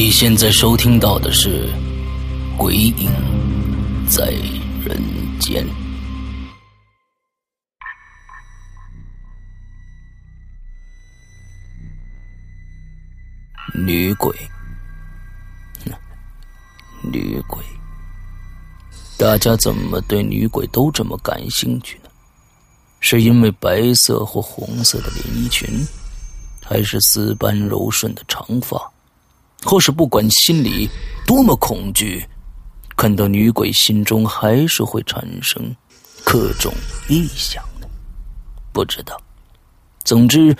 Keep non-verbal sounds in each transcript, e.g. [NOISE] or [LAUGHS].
你现在收听到的是《鬼影在人间》。女鬼，女鬼，大家怎么对女鬼都这么感兴趣呢？是因为白色或红色的连衣裙，还是丝般柔顺的长发？或是不管心里多么恐惧，看到女鬼，心中还是会产生各种臆想的。不知道，总之，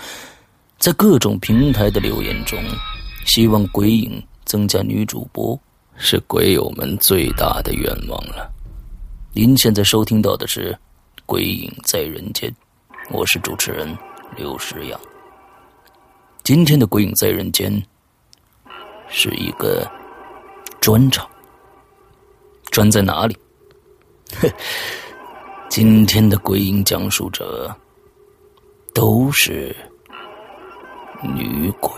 在各种平台的留言中，希望鬼影增加女主播，是鬼友们最大的愿望了。您现在收听到的是《鬼影在人间》，我是主持人刘诗阳。今天的《鬼影在人间》。是一个专场，专在哪里？哼 [LAUGHS] 今天的鬼影讲述者都是女鬼。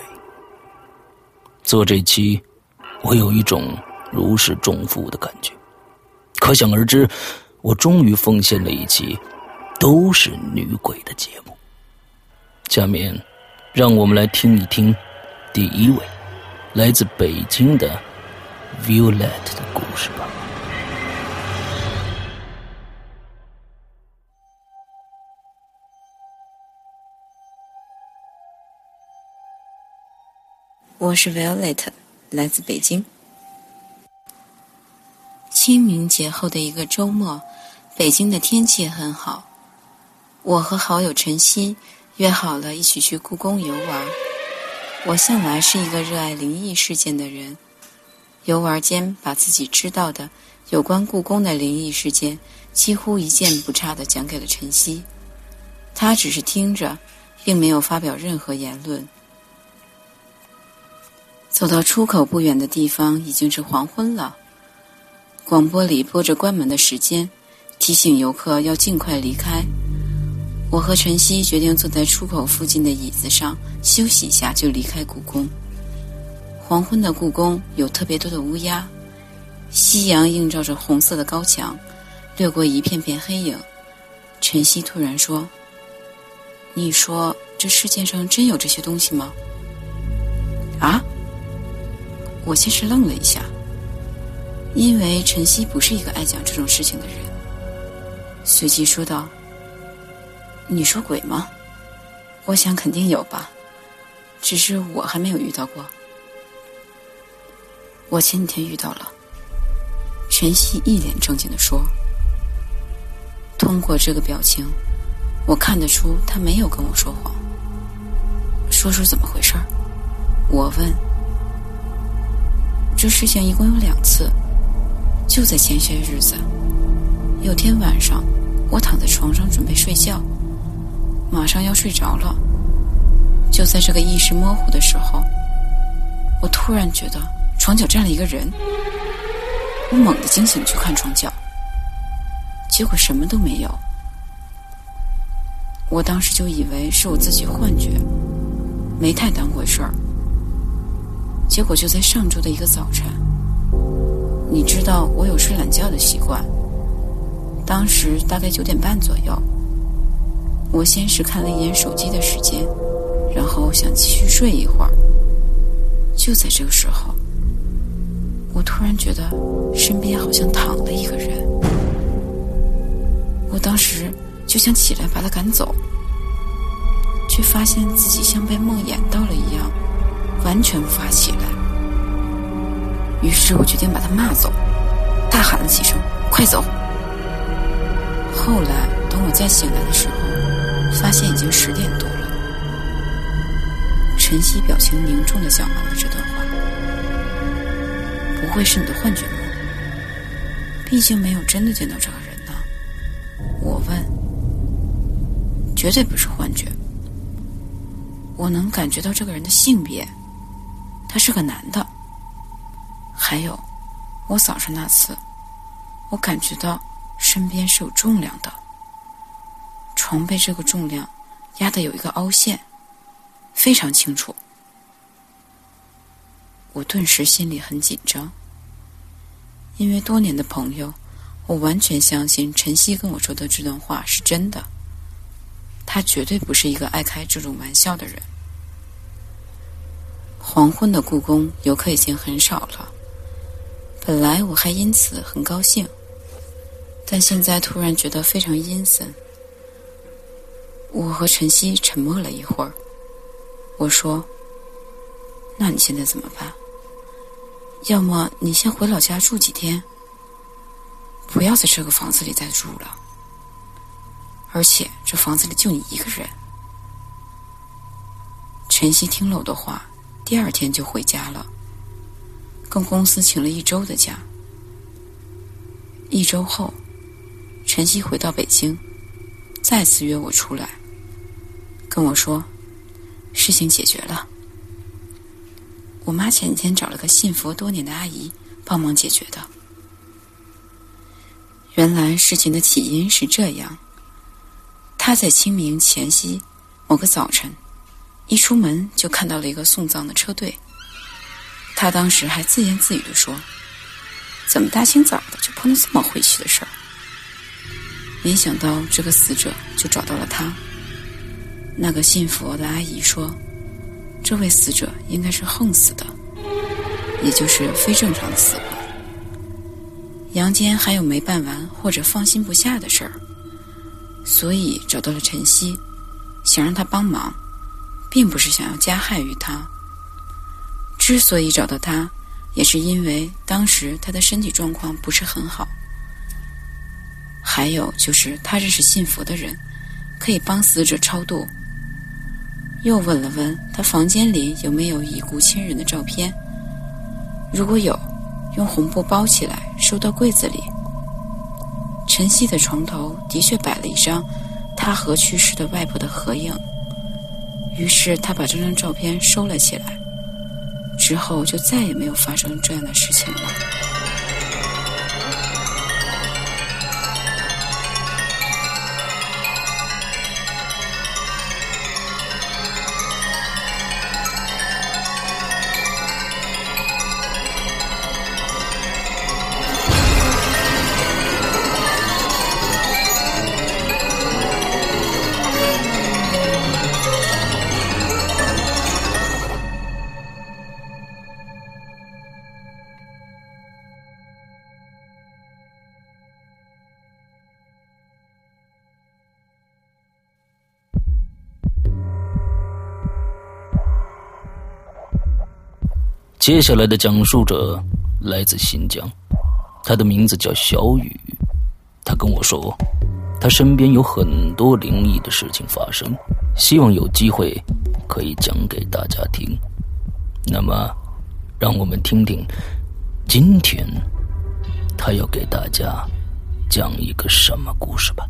做这期，我有一种如释重负的感觉。可想而知，我终于奉献了一期都是女鬼的节目。下面，让我们来听一听第一位。来自北京的 Violet 的故事吧。我是 Violet，来自北京。清明节后的一个周末，北京的天气很好。我和好友晨曦约好了一起去故宫游玩。我向来是一个热爱灵异事件的人，游玩间把自己知道的有关故宫的灵异事件几乎一件不差的讲给了晨曦，他只是听着，并没有发表任何言论。走到出口不远的地方，已经是黄昏了，广播里播着关门的时间，提醒游客要尽快离开。我和晨曦决定坐在出口附近的椅子上休息一下，就离开故宫。黄昏的故宫有特别多的乌鸦，夕阳映照着红色的高墙，掠过一片片黑影。晨曦突然说：“你说这世界上真有这些东西吗？”啊！我先是愣了一下，因为晨曦不是一个爱讲这种事情的人，随即说道。你说鬼吗？我想肯定有吧，只是我还没有遇到过。我前几天遇到了。晨曦一脸正经的说：“通过这个表情，我看得出他没有跟我说谎。说说怎么回事？”我问。这事情一共有两次，就在前些日子。有天晚上，我躺在床上准备睡觉，马上要睡着了。就在这个意识模糊的时候，我突然觉得床角站了一个人。我猛地惊醒去看床角，结果什么都没有。我当时就以为是我自己幻觉，没太当回事儿。结果就在上周的一个早晨，你知道我有睡懒觉的习惯。当时大概九点半左右，我先是看了一眼手机的时间，然后想继续睡一会儿。就在这个时候，我突然觉得身边好像躺了一个人。我当时就想起来把他赶走，却发现自己像被梦魇到了一样。完全无法起来，于是我决定把他骂走，大喊了几声：“快走！”后来等我再醒来的时候，发现已经十点多了。晨曦表情凝重的讲完了这段话：“不会是你的幻觉吗？毕竟没有真的见到这个人呢。”我问：“绝对不是幻觉，我能感觉到这个人的性别。”他是个男的。还有，我早上那次，我感觉到身边是有重量的，床被这个重量压得有一个凹陷，非常清楚。我顿时心里很紧张，因为多年的朋友，我完全相信晨曦跟我说的这段话是真的。他绝对不是一个爱开这种玩笑的人。黄昏的故宫游客已经很少了，本来我还因此很高兴，但现在突然觉得非常阴森。我和晨曦沉默了一会儿，我说：“那你现在怎么办？要么你先回老家住几天，不要在这个房子里再住了，而且这房子里就你一个人。”晨曦听了我的话。第二天就回家了，跟公司请了一周的假。一周后，晨曦回到北京，再次约我出来，跟我说事情解决了。我妈前几天找了个信佛多年的阿姨帮忙解决的。原来事情的起因是这样：她在清明前夕某个早晨。一出门就看到了一个送葬的车队，他当时还自言自语的说：“怎么大清早的就碰到这么晦气的事儿？”没想到这个死者就找到了他。那个信佛的阿姨说：“这位死者应该是横死的，也就是非正常的死亡。阳间还有没办完或者放心不下的事儿，所以找到了晨曦，想让他帮忙。”并不是想要加害于他。之所以找到他，也是因为当时他的身体状况不是很好。还有就是他认识信佛的人，可以帮死者超度。又问了问他房间里有没有已故亲人的照片，如果有，用红布包起来收到柜子里。晨曦的床头的确摆了一张他和去世的外婆的合影。于是他把这张照片收了起来，之后就再也没有发生这样的事情了。接下来的讲述者来自新疆，他的名字叫小雨。他跟我说，他身边有很多灵异的事情发生，希望有机会可以讲给大家听。那么，让我们听听今天他要给大家讲一个什么故事吧。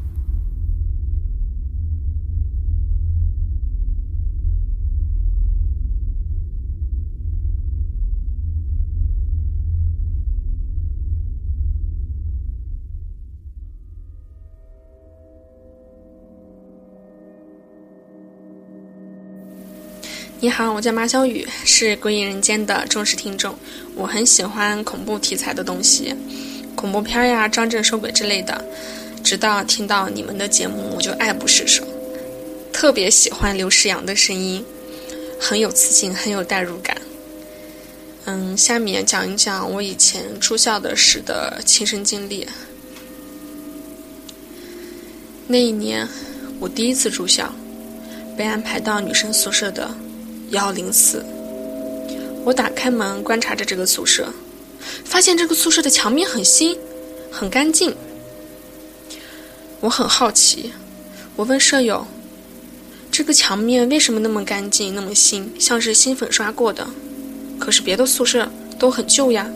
你好，我叫马小雨，是《鬼影人间》的忠实听众。我很喜欢恐怖题材的东西，恐怖片呀、张震收鬼之类的。直到听到你们的节目，我就爱不释手。特别喜欢刘诗阳的声音，很有磁性，很有代入感。嗯，下面讲一讲我以前住校的时的亲身经历。那一年，我第一次住校，被安排到女生宿舍的。幺零四，我打开门观察着这个宿舍，发现这个宿舍的墙面很新，很干净。我很好奇，我问舍友：“这个墙面为什么那么干净，那么新，像是新粉刷过的？可是别的宿舍都很旧呀。”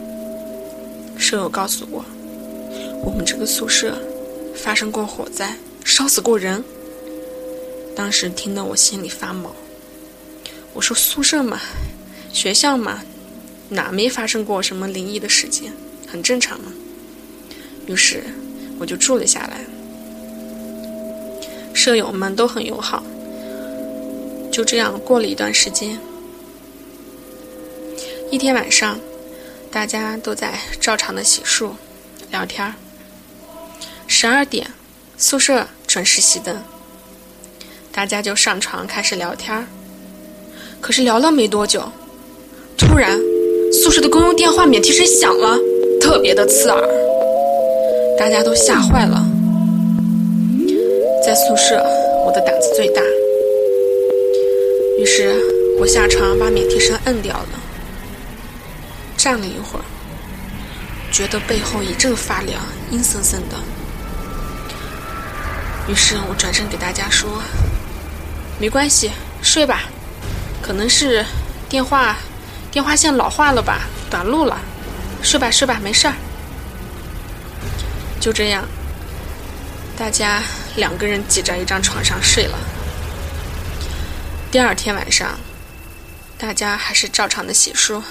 舍友告诉我：“我们这个宿舍发生过火灾，烧死过人。”当时听得我心里发毛。我说宿舍嘛，学校嘛，哪没发生过什么灵异的事件，很正常嘛。于是我就住了下来，舍友们都很友好。就这样过了一段时间，一天晚上，大家都在照常的洗漱、聊天儿。十二点，宿舍准时熄灯，大家就上床开始聊天儿。可是聊了没多久，突然宿舍的公用电话免提声响了，特别的刺耳，大家都吓坏了。在宿舍，我的胆子最大，于是我下床把免提声摁掉了。站了一会儿，觉得背后一阵发凉，阴森森的。于是我转身给大家说：“没关系，睡吧。”可能是电话电话线老化了吧，短路了，睡吧睡吧，没事儿。就这样，大家两个人挤在一张床上睡了。第二天晚上，大家还是照常的洗漱，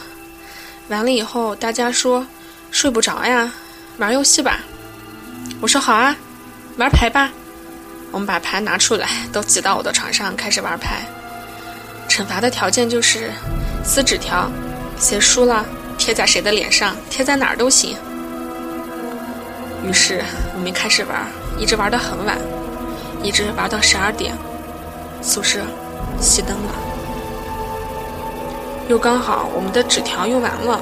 完了以后，大家说睡不着呀，玩游戏吧。我说好啊，玩牌吧。我们把牌拿出来，都挤到我的床上开始玩牌。惩罚的条件就是撕纸条，谁输了贴在谁的脸上，贴在哪儿都行。于是我们开始玩，一直玩到很晚，一直玩到十二点，宿舍熄灯了。又刚好我们的纸条用完了，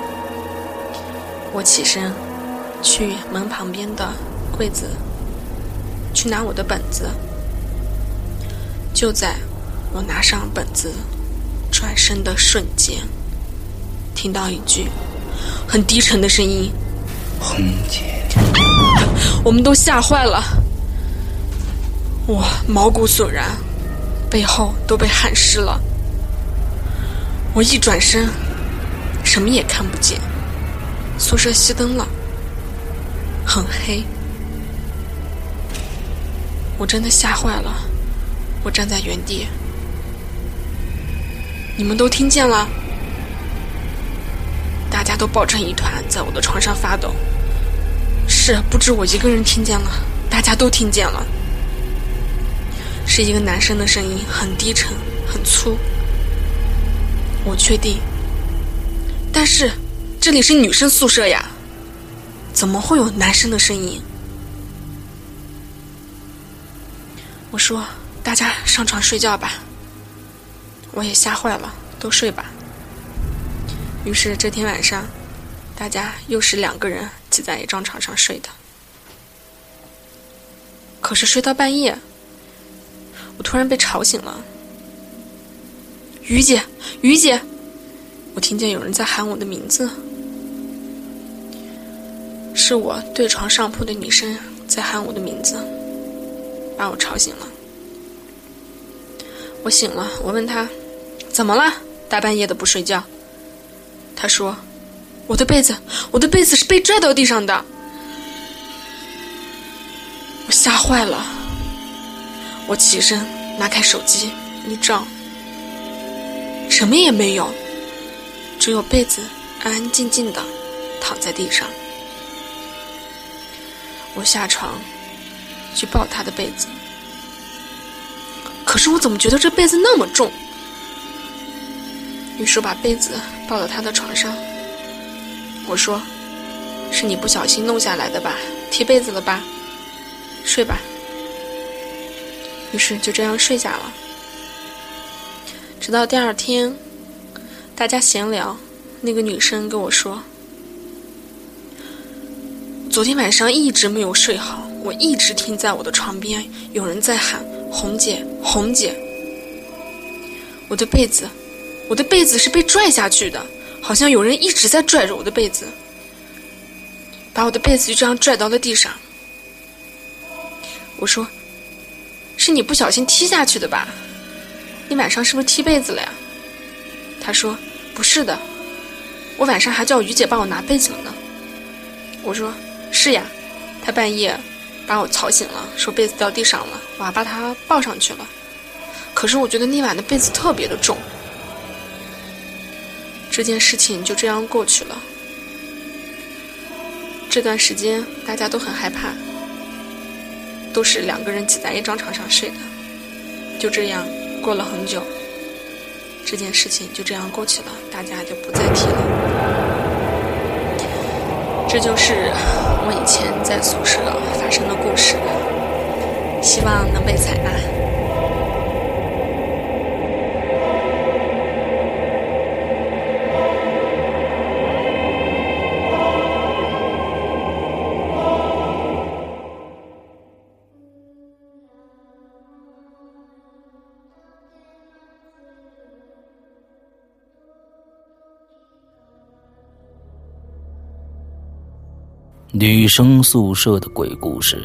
我起身去门旁边的柜子去拿我的本子，就在我拿上本子。转身的瞬间，听到一句很低沉的声音：“红姐。”我们都吓坏了，我毛骨悚然，背后都被汗湿了。我一转身，什么也看不见，宿舍熄灯了，很黑。我真的吓坏了，我站在原地。你们都听见了？大家都抱成一团，在我的床上发抖。是，不止我一个人听见了，大家都听见了。是一个男生的声音，很低沉，很粗。我确定，但是这里是女生宿舍呀，怎么会有男生的声音？我说：“大家上床睡觉吧。”我也吓坏了，都睡吧。于是这天晚上，大家又是两个人挤在一张床上睡的。可是睡到半夜，我突然被吵醒了。于姐，于姐，我听见有人在喊我的名字，是我对床上铺的女生在喊我的名字，把我吵醒了。我醒了，我问她。怎么了？大半夜的不睡觉。他说：“我的被子，我的被子是被拽到地上的。我吓坏了，我起身拿开手机一照，什么也没有，只有被子安安静静的躺在地上。我下床去抱他的被子，可是我怎么觉得这被子那么重？于是把被子抱到他的床上。我说：“是你不小心弄下来的吧？踢被子了吧？睡吧。”于是就这样睡下了。直到第二天，大家闲聊，那个女生跟我说。昨天晚上一直没有睡好，我一直听在我的床边有人在喊“红姐，红姐”。我的被子，我的被子是被拽下去的，好像有人一直在拽着我的被子，把我的被子就这样拽到了地上。我说：“是你不小心踢下去的吧？你晚上是不是踢被子了呀？”他说：“不是的，我晚上还叫于姐帮我拿被子了呢。”我说。是呀，他半夜把我吵醒了，说被子掉地上了，我还把他抱上去了。可是我觉得那晚的被子特别的重。这件事情就这样过去了。这段时间大家都很害怕，都是两个人挤在一张床上睡的。就这样过了很久，这件事情就这样过去了，大家就不再提了。这就是我以前在宿舍发生的故事，希望能被采纳。女生宿舍的鬼故事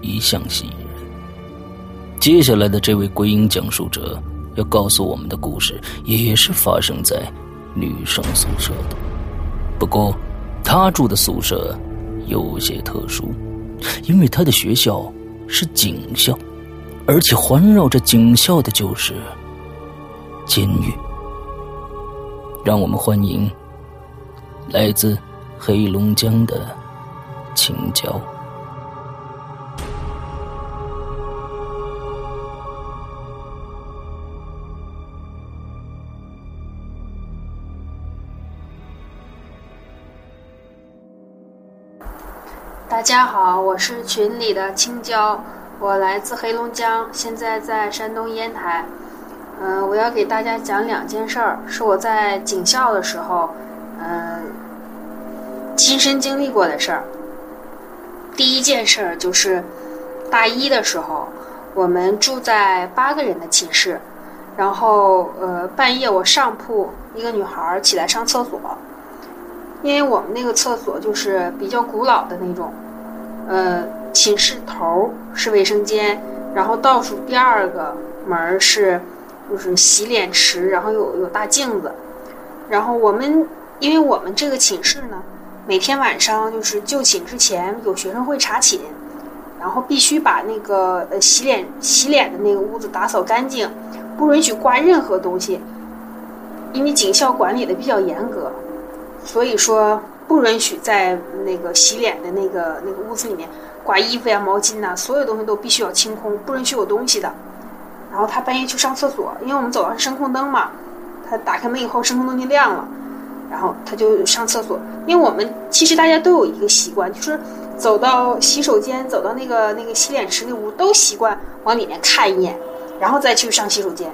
一向吸引人。接下来的这位鬼影讲述者要告诉我们的故事，也是发生在女生宿舍的。不过，他住的宿舍有些特殊，因为他的学校是警校，而且环绕着警校的就是监狱。让我们欢迎来自黑龙江的。青椒。大家好，我是群里的青椒，我来自黑龙江，现在在山东烟台。嗯，我要给大家讲两件事儿，是我在警校的时候，嗯，亲身经历过的事儿。第一件事儿就是大一的时候，我们住在八个人的寝室，然后呃半夜我上铺一个女孩起来上厕所，因为我们那个厕所就是比较古老的那种，呃寝室头是卫生间，然后倒数第二个门是就是洗脸池，然后有有大镜子，然后我们因为我们这个寝室呢。每天晚上就是就寝之前，有学生会查寝，然后必须把那个呃洗脸洗脸的那个屋子打扫干净，不允许挂任何东西。因为警校管理的比较严格，所以说不允许在那个洗脸的那个那个屋子里面挂衣服呀、毛巾呐，所有东西都必须要清空，不允许有东西的。然后他半夜去上厕所，因为我们走廊是声控灯嘛，他打开门以后声控灯就亮了。然后他就上厕所，因为我们其实大家都有一个习惯，就是走到洗手间、走到那个那个洗脸池那屋，都习惯往里面看一眼，然后再去上洗手间。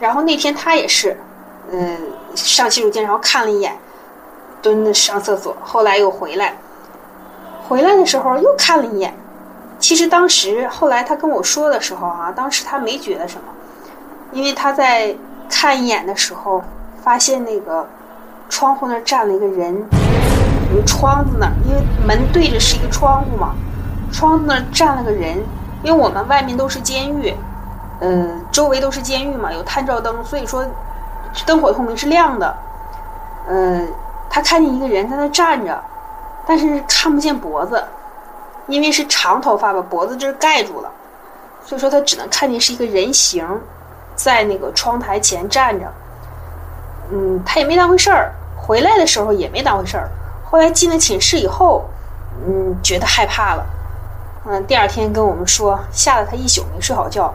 然后那天他也是，嗯，上洗手间，然后看了一眼，蹲着上厕所，后来又回来，回来的时候又看了一眼。其实当时后来他跟我说的时候啊，当时他没觉得什么，因为他在看一眼的时候。发现那个窗户那儿站了一个人，有窗子那儿，因为门对着是一个窗户嘛，窗子那儿站了个人。因为我们外面都是监狱，呃，周围都是监狱嘛，有探照灯，所以说灯火通明是亮的。呃，他看见一个人在那站着，但是看不见脖子，因为是长头发把脖子这儿盖住了，所以说他只能看见是一个人形，在那个窗台前站着。嗯，他也没当回事儿，回来的时候也没当回事儿。后来进了寝室以后，嗯，觉得害怕了。嗯，第二天跟我们说，吓得他一宿没睡好觉。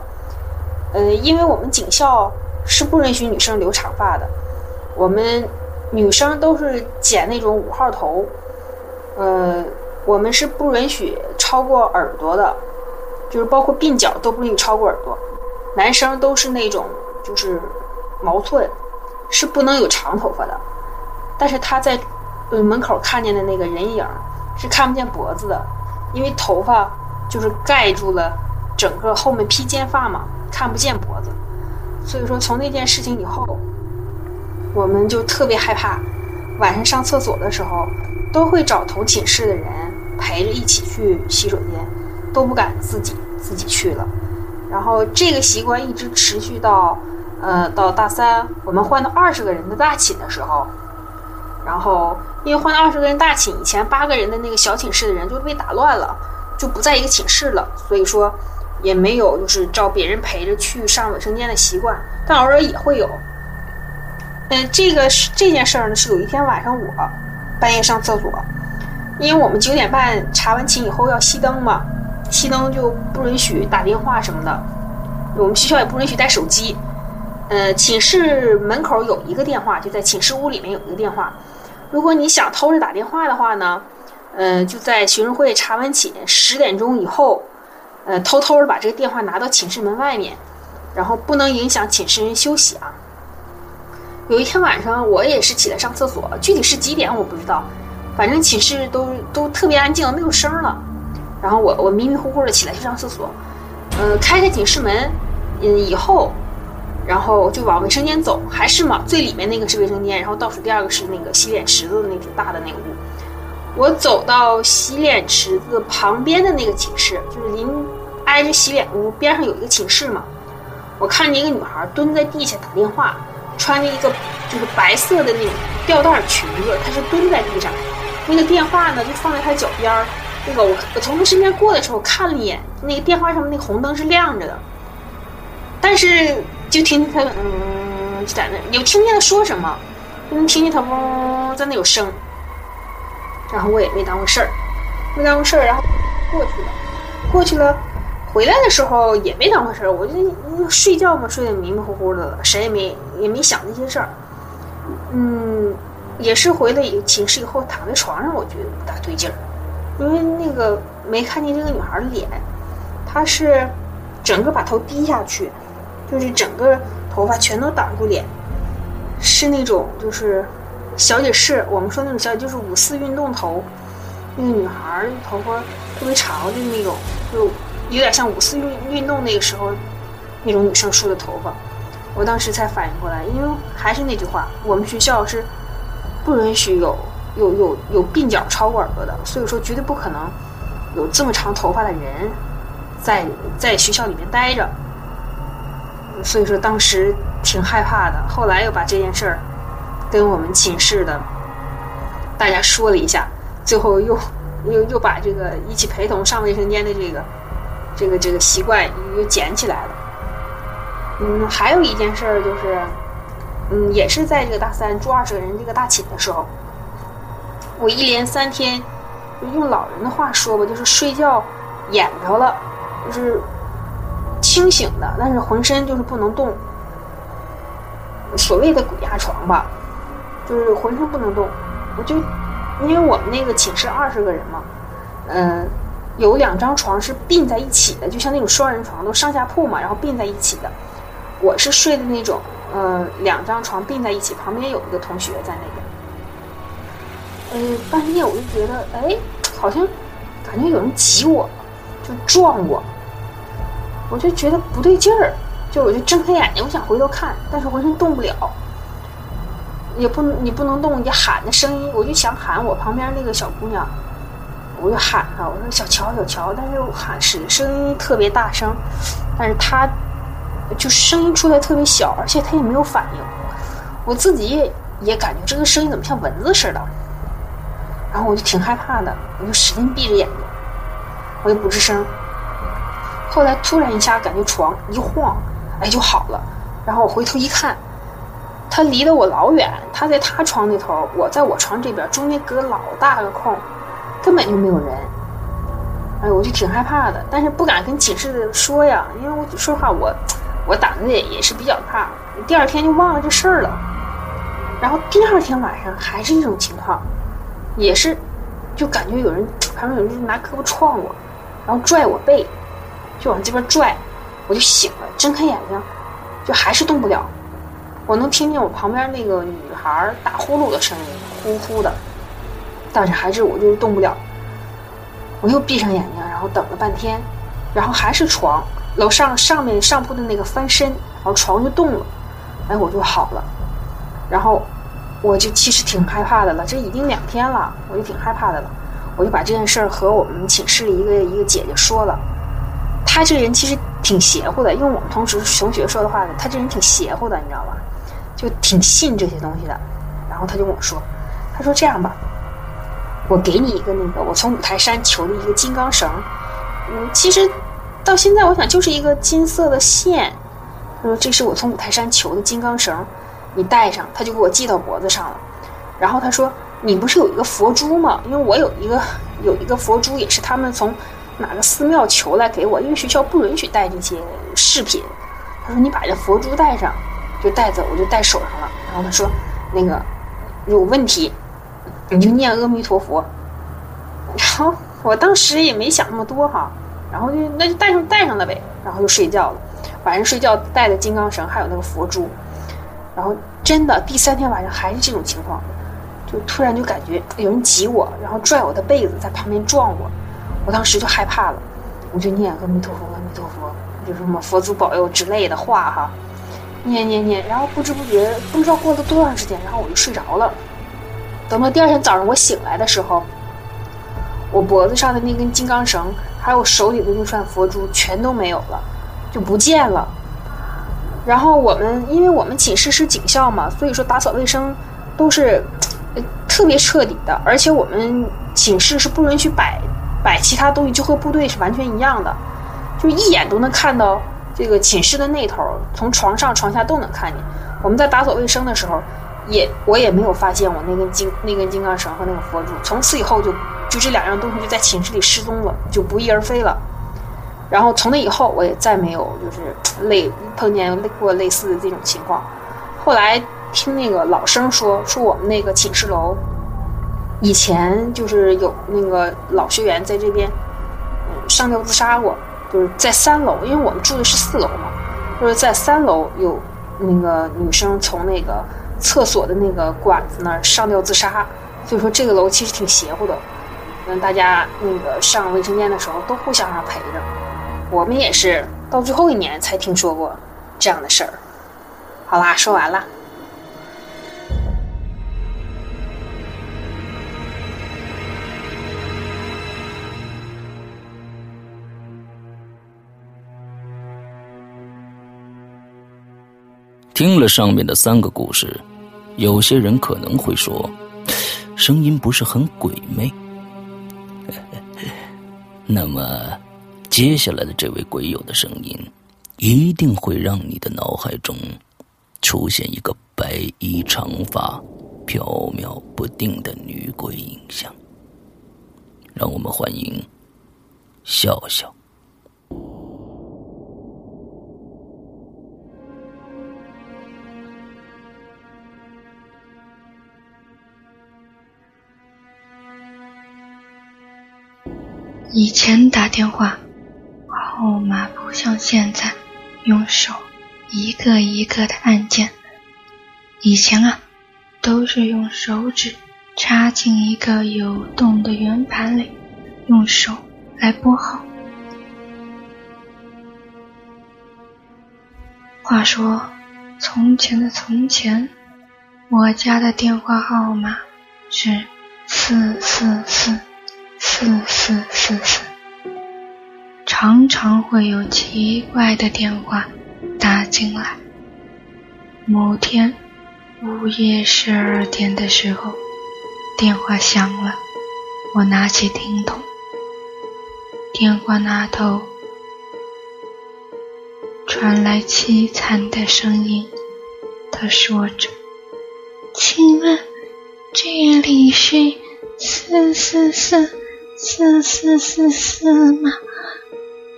呃，因为我们警校是不允许女生留长发的，我们女生都是剪那种五号头。呃，我们是不允许超过耳朵的，就是包括鬓角都不允许超过耳朵。男生都是那种就是毛寸，是不能有长头发的。但是他在呃门口看见的那个人影是看不见脖子的，因为头发。就是盖住了整个后面披肩发嘛，看不见脖子。所以说，从那件事情以后，我们就特别害怕，晚上上厕所的时候都会找同寝室的人陪着一起去洗手间，都不敢自己自己去了。然后这个习惯一直持续到呃到大三，我们换到二十个人的大寝的时候，然后因为换到二十个人大寝，以前八个人的那个小寝室的人就被打乱了。就不在一个寝室了，所以说也没有就是找别人陪着去上卫生间的习惯，但偶尔也会有。嗯，这个是这件事儿呢，是有一天晚上我半夜上厕所，因为我们九点半查完寝以后要熄灯嘛，熄灯就不允许打电话什么的，我们学校也不允许带手机。呃，寝室门口有一个电话，就在寝室屋里面有一个电话，如果你想偷着打电话的话呢？呃，就在学生会查完寝十点钟以后，呃，偷偷的把这个电话拿到寝室门外面，然后不能影响寝室人休息啊。有一天晚上，我也是起来上厕所，具体是几点我不知道，反正寝室都都特别安静，没有声了。然后我我迷迷糊糊的起来去上厕所，呃，开开寝室门，嗯，以后，然后就往卫生间走，还是嘛，最里面那个是卫生间，然后倒数第二个是那个洗脸池子的那种大的那个屋。我走到洗脸池子旁边的那个寝室，就是临挨着洗脸屋边上有一个寝室嘛。我看见一个女孩蹲在地下打电话，穿着一个就是白色的那种吊带裙子，她是蹲在地上，那个电话呢就放在她脚边儿。那个我我从她身边过的时候看了一眼，那个电话上面那个红灯是亮着的，但是就听见她嗯就在那，有听见她说什么，能听见她嗡在那有声。然后我也没当回事儿，没当回事儿，然后过去了，过去了，回来的时候也没当回事儿，我就睡觉嘛，睡得迷迷糊糊的，谁也没也没想那些事儿。嗯，也是回了寝室以后躺在床上，我觉得不大对劲儿，因为那个没看见这个女孩的脸，她是整个把头低下去，就是整个头发全都挡住脸，是那种就是。小姐是我们说那种小姐，就是五四运动头，那个女孩头发特别长的那种，就有点像五四运运动那个时候那种女生梳的头发。我当时才反应过来，因为还是那句话，我们学校是不允许有有有有鬓角超过耳朵的，所以说绝对不可能有这么长头发的人在在学校里面待着。所以说当时挺害怕的，后来又把这件事儿。跟我们寝室的大家说了一下，最后又又又把这个一起陪同上卫生间的这个这个这个习惯又捡起来了。嗯，还有一件事儿就是，嗯，也是在这个大三住二十个人这个大寝的时候，我一连三天，用老人的话说吧，就是睡觉眼着了，就是清醒的，但是浑身就是不能动，所谓的鬼压床吧。就是浑身不能动，我就因为我们那个寝室二十个人嘛，嗯，有两张床是并在一起的，就像那种双人床，都上下铺嘛，然后并在一起的。我是睡的那种，呃，两张床并在一起，旁边有一个同学在那边。嗯，半夜我就觉得，哎，好像感觉有人挤我，就撞我，我就觉得不对劲儿，就我就睁开眼睛，我想回头看，但是浑身动不了。也不你不能动，你喊的声音，我就想喊我旁边那个小姑娘，我就喊她，我说小乔小乔，但是喊是声音特别大声，但是她就声音出来特别小，而且她也没有反应，我自己也也感觉这个声音怎么像蚊子似的，然后我就挺害怕的，我就使劲闭着眼睛，我也不吱声。后来突然一下感觉床一晃，哎就好了，然后我回头一看，他离得我老远，他在他床那头，我在我床这边，中间隔老大个空，根本就没有人。哎，我就挺害怕的，但是不敢跟寝室的说呀，因为我说实话，我 [TSK] 我胆子也也是比较大。第二天就忘了这事儿了，然后第二天晚上还是一种情况，也是就感觉有人旁边有人拿胳膊撞我，然后拽我背，就往这边拽，我就醒了，睁开眼睛就还是动不了，我能听见我旁边那个女孩打呼噜的声音，呼呼的，但是还是我就是动不了。我又闭上眼睛，然后等了半天，然后还是床楼上上面上铺的那个翻身，然后床就动了，哎，我就好了。然后我就其实挺害怕的了，这已经两天了，我就挺害怕的了。我就把这件事儿和我们寝室的一个一个姐姐说了。他这个人其实挺邪乎的，用我们同时同学说的话，呢，他这人挺邪乎的，你知道吧？就挺信这些东西的。然后他就跟我说：“他说这样吧。”我给你一个那个，我从五台山求的一个金刚绳，嗯，其实到现在我想就是一个金色的线。他说这是我从五台山求的金刚绳，你带上，他就给我系到脖子上了。然后他说你不是有一个佛珠吗？因为我有一个有一个佛珠，也是他们从哪个寺庙求来给我，因为学校不允许带这些饰品。他说你把这佛珠戴上，就带着，我就戴手上了。然后他说那个有问题。你就念阿弥陀佛，然后我当时也没想那么多哈，然后就那就带上带上了呗，然后就睡觉了。晚上睡觉带的金刚绳，还有那个佛珠，然后真的第三天晚上还是这种情况，就突然就感觉有人挤我，然后拽我的被子，在旁边撞我，我当时就害怕了，我就念阿弥陀佛，阿弥陀佛，就什么佛祖保佑之类的话哈，念念念，然后不知不觉不知道过了多长时间，然后我就睡着了。等到第二天早上我醒来的时候，我脖子上的那根金刚绳，还有手里的那串佛珠全都没有了，就不见了。然后我们，因为我们寝室是警校嘛，所以说打扫卫生都是特别彻底的，而且我们寝室是不允许摆摆其他东西，就和部队是完全一样的，就一眼都能看到这个寝室的那头，从床上床下都能看见。我们在打扫卫生的时候。也我也没有发现我那根金那根金刚绳和那个佛珠，从此以后就就这两样东西就在寝室里失踪了，就不翼而飞了。然后从那以后我也再没有就是 [TSK] 类碰见过类似的这种情况。后来听那个老生说，说我们那个寝室楼以前就是有那个老学员在这边嗯上吊自杀过，就是在三楼，因为我们住的是四楼嘛，就是在三楼有那个女生从那个。厕所的那个管子那儿上吊自杀，所以说这个楼其实挺邪乎的。嗯，大家那个上卫生间的时候都互相上陪着。我们也是到最后一年才听说过这样的事儿。好啦，说完了。听了上面的三个故事。有些人可能会说，声音不是很鬼魅。[LAUGHS] 那么，接下来的这位鬼友的声音，一定会让你的脑海中出现一个白衣长发、飘渺不定的女鬼影像。让我们欢迎笑笑。以前打电话号码不像现在用手一个一个的按键，以前啊都是用手指插进一个有洞的圆盘里，用手来拨号。话说从前的从前，我家的电话号码是四四四。四四四四，常常会有奇怪的电话打进来。某天，午夜十二点的时候，电话响了。我拿起听筒，电话那头传来凄惨的声音。他说着：“请问这里是四四四四四四四吗？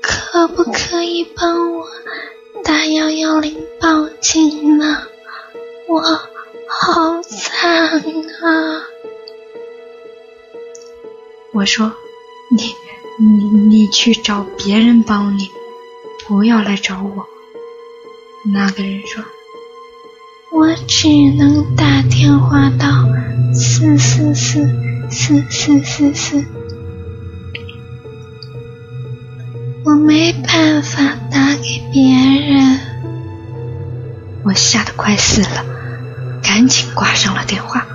可不可以帮我打幺幺零报警呢？我好惨啊！”我说：“你你你去找别人帮你，不要来找我。”那个人说。我只能打电话到四四四四四四四，我没办法打给别人。我吓得快死了，赶紧挂上了电话，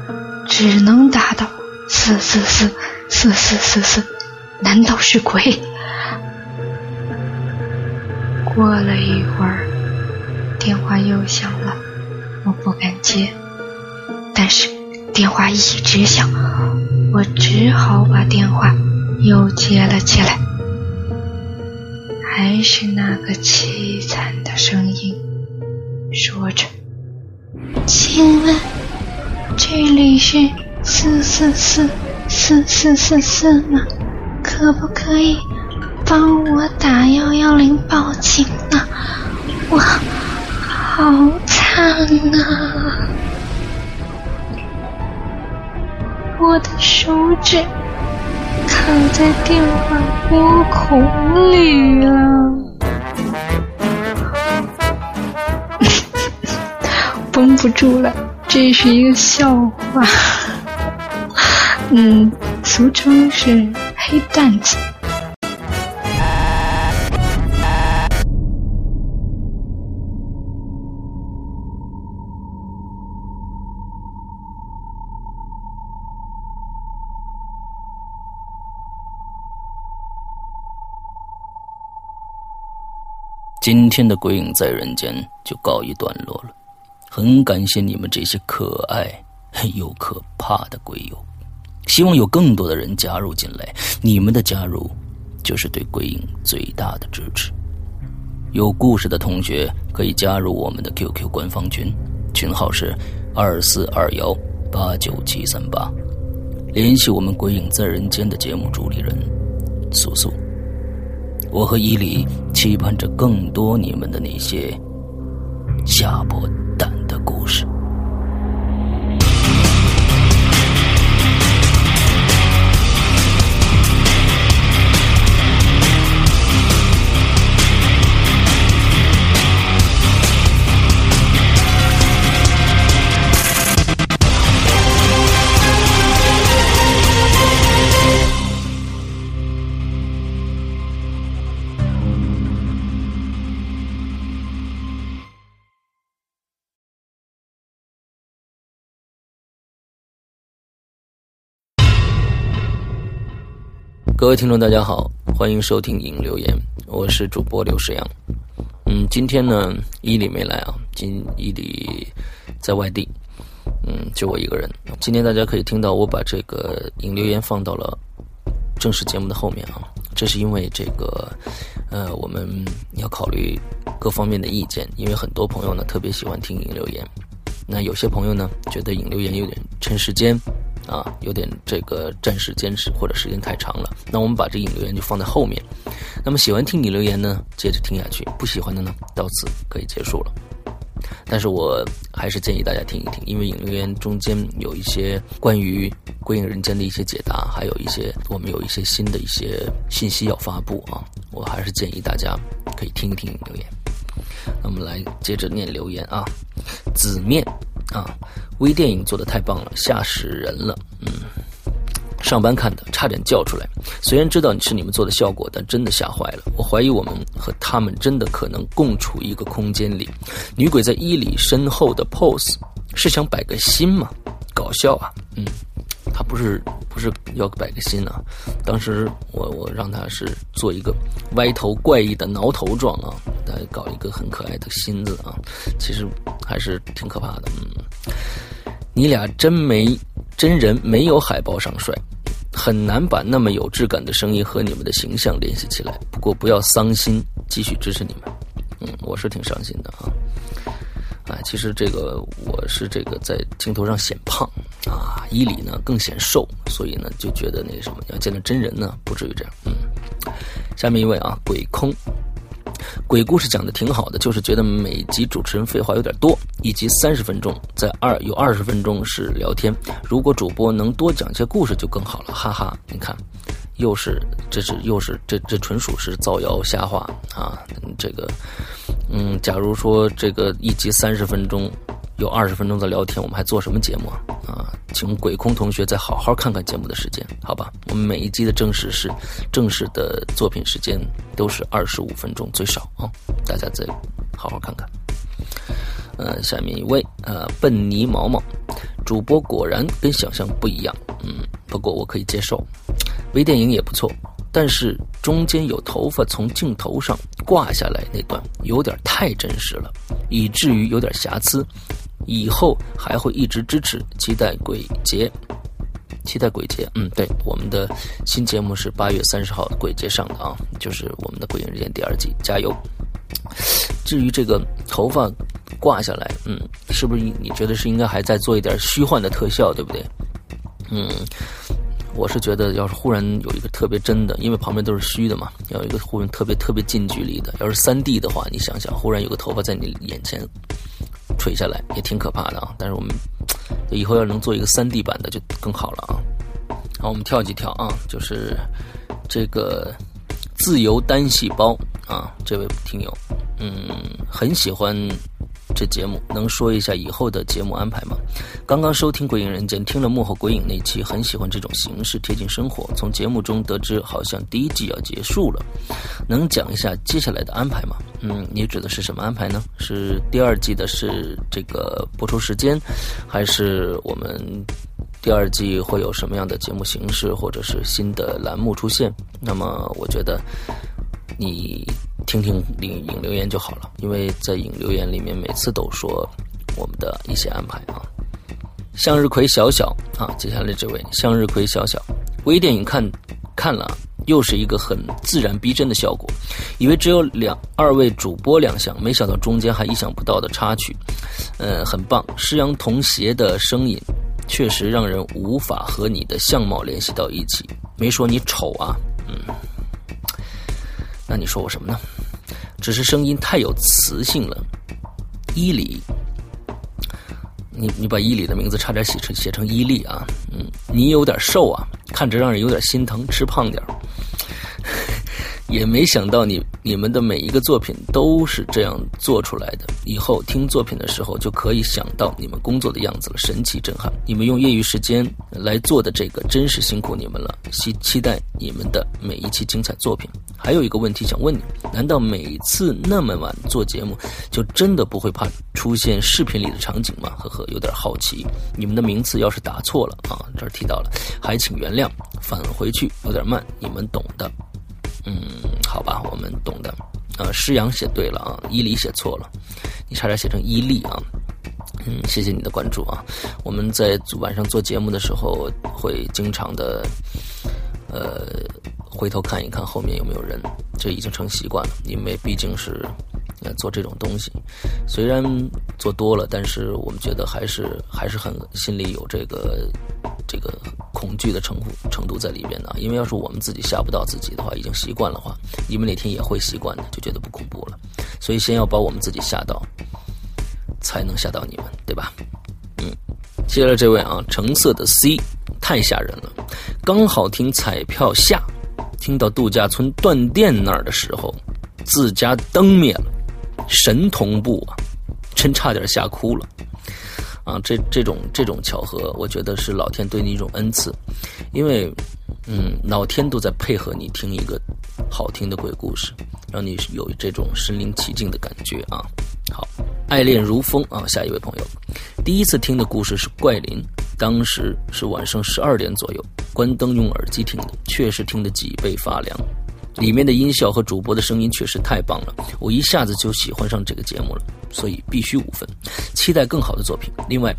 只能打到四四四四四四四。难道是鬼？过了一会儿，电话又响了。我不敢接，但是电话一直响，我只好把电话又接了起来。还是那个凄惨的声音，说着：“请问这里是四四四四四四四吗？可不可以帮我打幺幺零报警呢？我好惨……”啊！我的手指藏在电话拨孔里了，[LAUGHS] 绷不住了，这是一个笑话。嗯，俗称是黑蛋子。今天的《鬼影在人间》就告一段落了，很感谢你们这些可爱又可怕的鬼友，希望有更多的人加入进来，你们的加入就是对鬼影最大的支持。有故事的同学可以加入我们的 QQ 官方群，群号是二四二幺八九七三八，联系我们《鬼影在人间》的节目主理人素素。我和伊犁期盼着更多你们的那些下破蛋的故事。各位听众，大家好，欢迎收听《影留言》，我是主播刘世阳。嗯，今天呢，伊里没来啊，今伊里在外地，嗯，就我一个人。今天大家可以听到我把这个《影留言》放到了正式节目的后面啊，这是因为这个，呃，我们要考虑各方面的意见，因为很多朋友呢特别喜欢听《影留言》，那有些朋友呢觉得《影留言》有点趁时间。啊，有点这个暂时坚持或者时间太长了，那我们把这引留言就放在后面。那么喜欢听你留言呢，接着听下去；不喜欢的呢，到此可以结束了。但是我还是建议大家听一听，因为引留言中间有一些关于《归隐人间》的一些解答，还有一些我们有一些新的一些信息要发布啊，我还是建议大家可以听一听留言。那我们来接着念留言啊，子面。啊，微电影做的太棒了，吓死人了。嗯，上班看的，差点叫出来。虽然知道你是你们做的效果，但真的吓坏了。我怀疑我们和他们真的可能共处一个空间里。女鬼在伊里身后的 pose 是想摆个心吗？搞笑啊。嗯，他不是不是要摆个心啊。当时我我让他是做一个歪头怪异的挠头状啊，来搞一个很可爱的心字啊。其实还是挺可怕的。嗯。你俩真没真人没有海报上帅，很难把那么有质感的声音和你们的形象联系起来。不过不要伤心，继续支持你们。嗯，我是挺伤心的啊。啊，其实这个我是这个在镜头上显胖啊，伊里呢更显瘦，所以呢就觉得那什么，要见到真人呢不至于这样。嗯，下面一位啊，鬼空。鬼故事讲的挺好的，就是觉得每集主持人废话有点多，一集三十分钟，在二有二十分钟是聊天。如果主播能多讲些故事就更好了，哈哈！你看，又是这是又是这这纯属是造谣瞎话啊！这个，嗯，假如说这个一集三十分钟。有二十分钟的聊天，我们还做什么节目啊？啊，请鬼空同学再好好看看节目的时间，好吧？我们每一集的正式是正式的作品时间都是二十五分钟最少啊，大家再好好看看。呃，下面一位呃，笨泥毛毛主播果然跟想象不一样，嗯，不过我可以接受。微电影也不错，但是中间有头发从镜头上挂下来那段有点太真实了，以至于有点瑕疵。以后还会一直支持，期待鬼节，期待鬼节。嗯，对，我们的新节目是八月三十号鬼节上的啊，就是我们的《鬼影日间》第二季，加油。至于这个头发挂下来，嗯，是不是你觉得是应该还在做一点虚幻的特效，对不对？嗯，我是觉得要是忽然有一个特别真的，因为旁边都是虚的嘛，要有一个忽然特别特别近距离的，要是三 D 的话，你想想，忽然有个头发在你眼前。垂下来也挺可怕的啊！但是我们以后要能做一个三 D 版的就更好了啊！好，我们跳几跳啊，就是这个自由单细胞啊，这位听友，嗯，很喜欢。这节目能说一下以后的节目安排吗？刚刚收听《鬼影人间》，听了幕后鬼影那期，很喜欢这种形式，贴近生活。从节目中得知，好像第一季要结束了，能讲一下接下来的安排吗？嗯，你指的是什么安排呢？是第二季的是这个播出时间，还是我们第二季会有什么样的节目形式，或者是新的栏目出现？那么，我觉得你。听听影影留言就好了，因为在影留言里面每次都说我们的一些安排啊。向日葵小小啊，接下来这位向日葵小小，微电影看看了，又是一个很自然逼真的效果，以为只有两二位主播亮相，没想到中间还意想不到的插曲，呃，很棒。施阳童鞋的声音确实让人无法和你的相貌联系到一起，没说你丑啊，嗯。那你说我什么呢？只是声音太有磁性了。伊里，你你把伊里的名字差点写成写成伊利啊？嗯，你有点瘦啊，看着让人有点心疼，吃胖点儿也没想到你你们的每一个作品都是这样做出来的。以后听作品的时候就可以想到你们工作的样子了，神奇震撼！你们用业余时间来做的这个真是辛苦你们了。期期待你们的每一期精彩作品。还有一个问题想问你：难道每次那么晚做节目，就真的不会怕出现视频里的场景吗？呵呵，有点好奇。你们的名次要是打错了啊，这儿提到了，还请原谅。返回去有点慢，你们懂的。嗯，好吧，我们懂的。呃，施阳写对了啊，伊犁写错了，你差点写成伊利啊。嗯，谢谢你的关注啊。我们在晚上做节目的时候，会经常的，呃，回头看一看后面有没有人，这已经成习惯了，因为毕竟是。呃，做这种东西，虽然做多了，但是我们觉得还是还是很心里有这个这个恐惧的程度程度在里边的。因为要是我们自己吓不到自己的话，已经习惯了话，你们哪天也会习惯的，就觉得不恐怖了。所以先要把我们自己吓到，才能吓到你们，对吧？嗯，接着这位啊，橙色的 C 太吓人了，刚好听彩票下，听到度假村断电那儿的时候，自家灯灭了。神同步啊，真差点吓哭了啊！这这种这种巧合，我觉得是老天对你一种恩赐，因为嗯，老天都在配合你听一个好听的鬼故事，让你有这种身临其境的感觉啊！好，爱恋如风啊！下一位朋友，第一次听的故事是怪林，当时是晚上十二点左右，关灯用耳机听的，确实听得脊背发凉。里面的音效和主播的声音确实太棒了，我一下子就喜欢上这个节目了，所以必须五分，期待更好的作品。另外，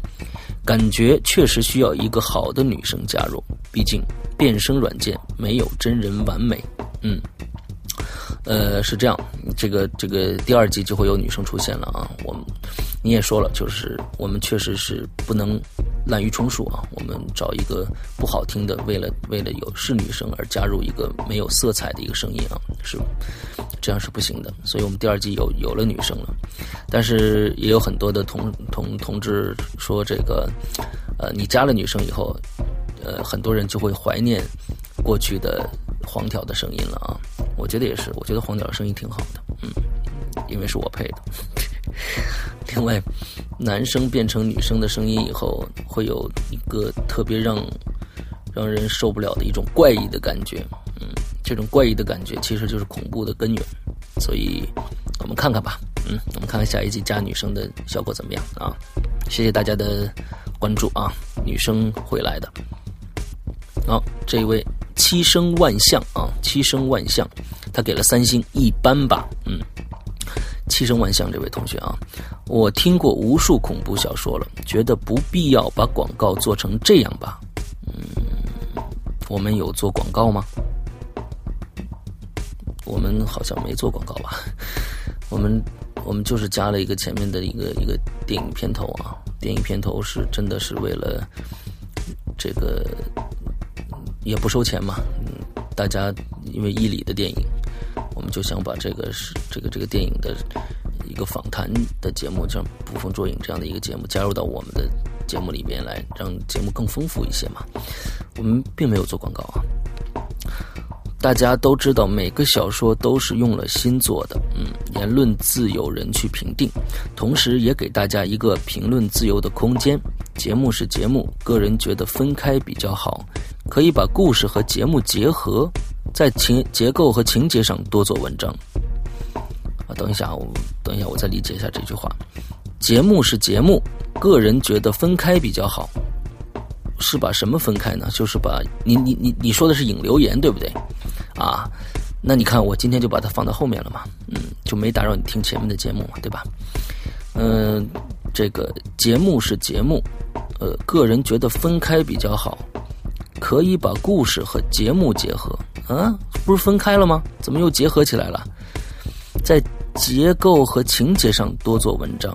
感觉确实需要一个好的女生加入，毕竟变声软件没有真人完美。嗯。呃，是这样，这个这个第二季就会有女生出现了啊。我们你也说了，就是我们确实是不能滥竽充数啊。我们找一个不好听的，为了为了有是女生而加入一个没有色彩的一个声音啊，是这样是不行的。所以我们第二季有有了女生了，但是也有很多的同同同志说这个，呃，你加了女生以后，呃，很多人就会怀念过去的。黄条的声音了啊，我觉得也是，我觉得黄条的声音挺好的，嗯，因为是我配的。[LAUGHS] 另外，男生变成女生的声音以后，会有一个特别让让人受不了的一种怪异的感觉，嗯，这种怪异的感觉其实就是恐怖的根源，所以我们看看吧，嗯，我们看看下一季加女生的效果怎么样啊？谢谢大家的关注啊，女生会来的。好，这位。七生万象啊，七生万象，他给了三星，一般吧，嗯。七生万象这位同学啊，我听过无数恐怖小说了，觉得不必要把广告做成这样吧，嗯。我们有做广告吗？我们好像没做广告吧？我们我们就是加了一个前面的一个一个电影片头啊，电影片头是真的是为了这个。也不收钱嘛，嗯，大家因为伊里的电影，我们就想把这个是这个这个电影的一个访谈的节目，像捕风捉影这样的一个节目加入到我们的节目里面来，让节目更丰富一些嘛。我们并没有做广告啊。大家都知道，每个小说都是用了心做的，嗯，言论自有人去评定，同时也给大家一个评论自由的空间。节目是节目，个人觉得分开比较好，可以把故事和节目结合，在情结构和情节上多做文章。啊，等一下，我等一下，我再理解一下这句话。节目是节目，个人觉得分开比较好。是把什么分开呢？就是把你你你你说的是引流言对不对？啊，那你看我今天就把它放到后面了嘛，嗯，就没打扰你听前面的节目嘛，对吧？嗯，这个节目是节目，呃，个人觉得分开比较好，可以把故事和节目结合。啊，不是分开了吗？怎么又结合起来了？在结构和情节上多做文章。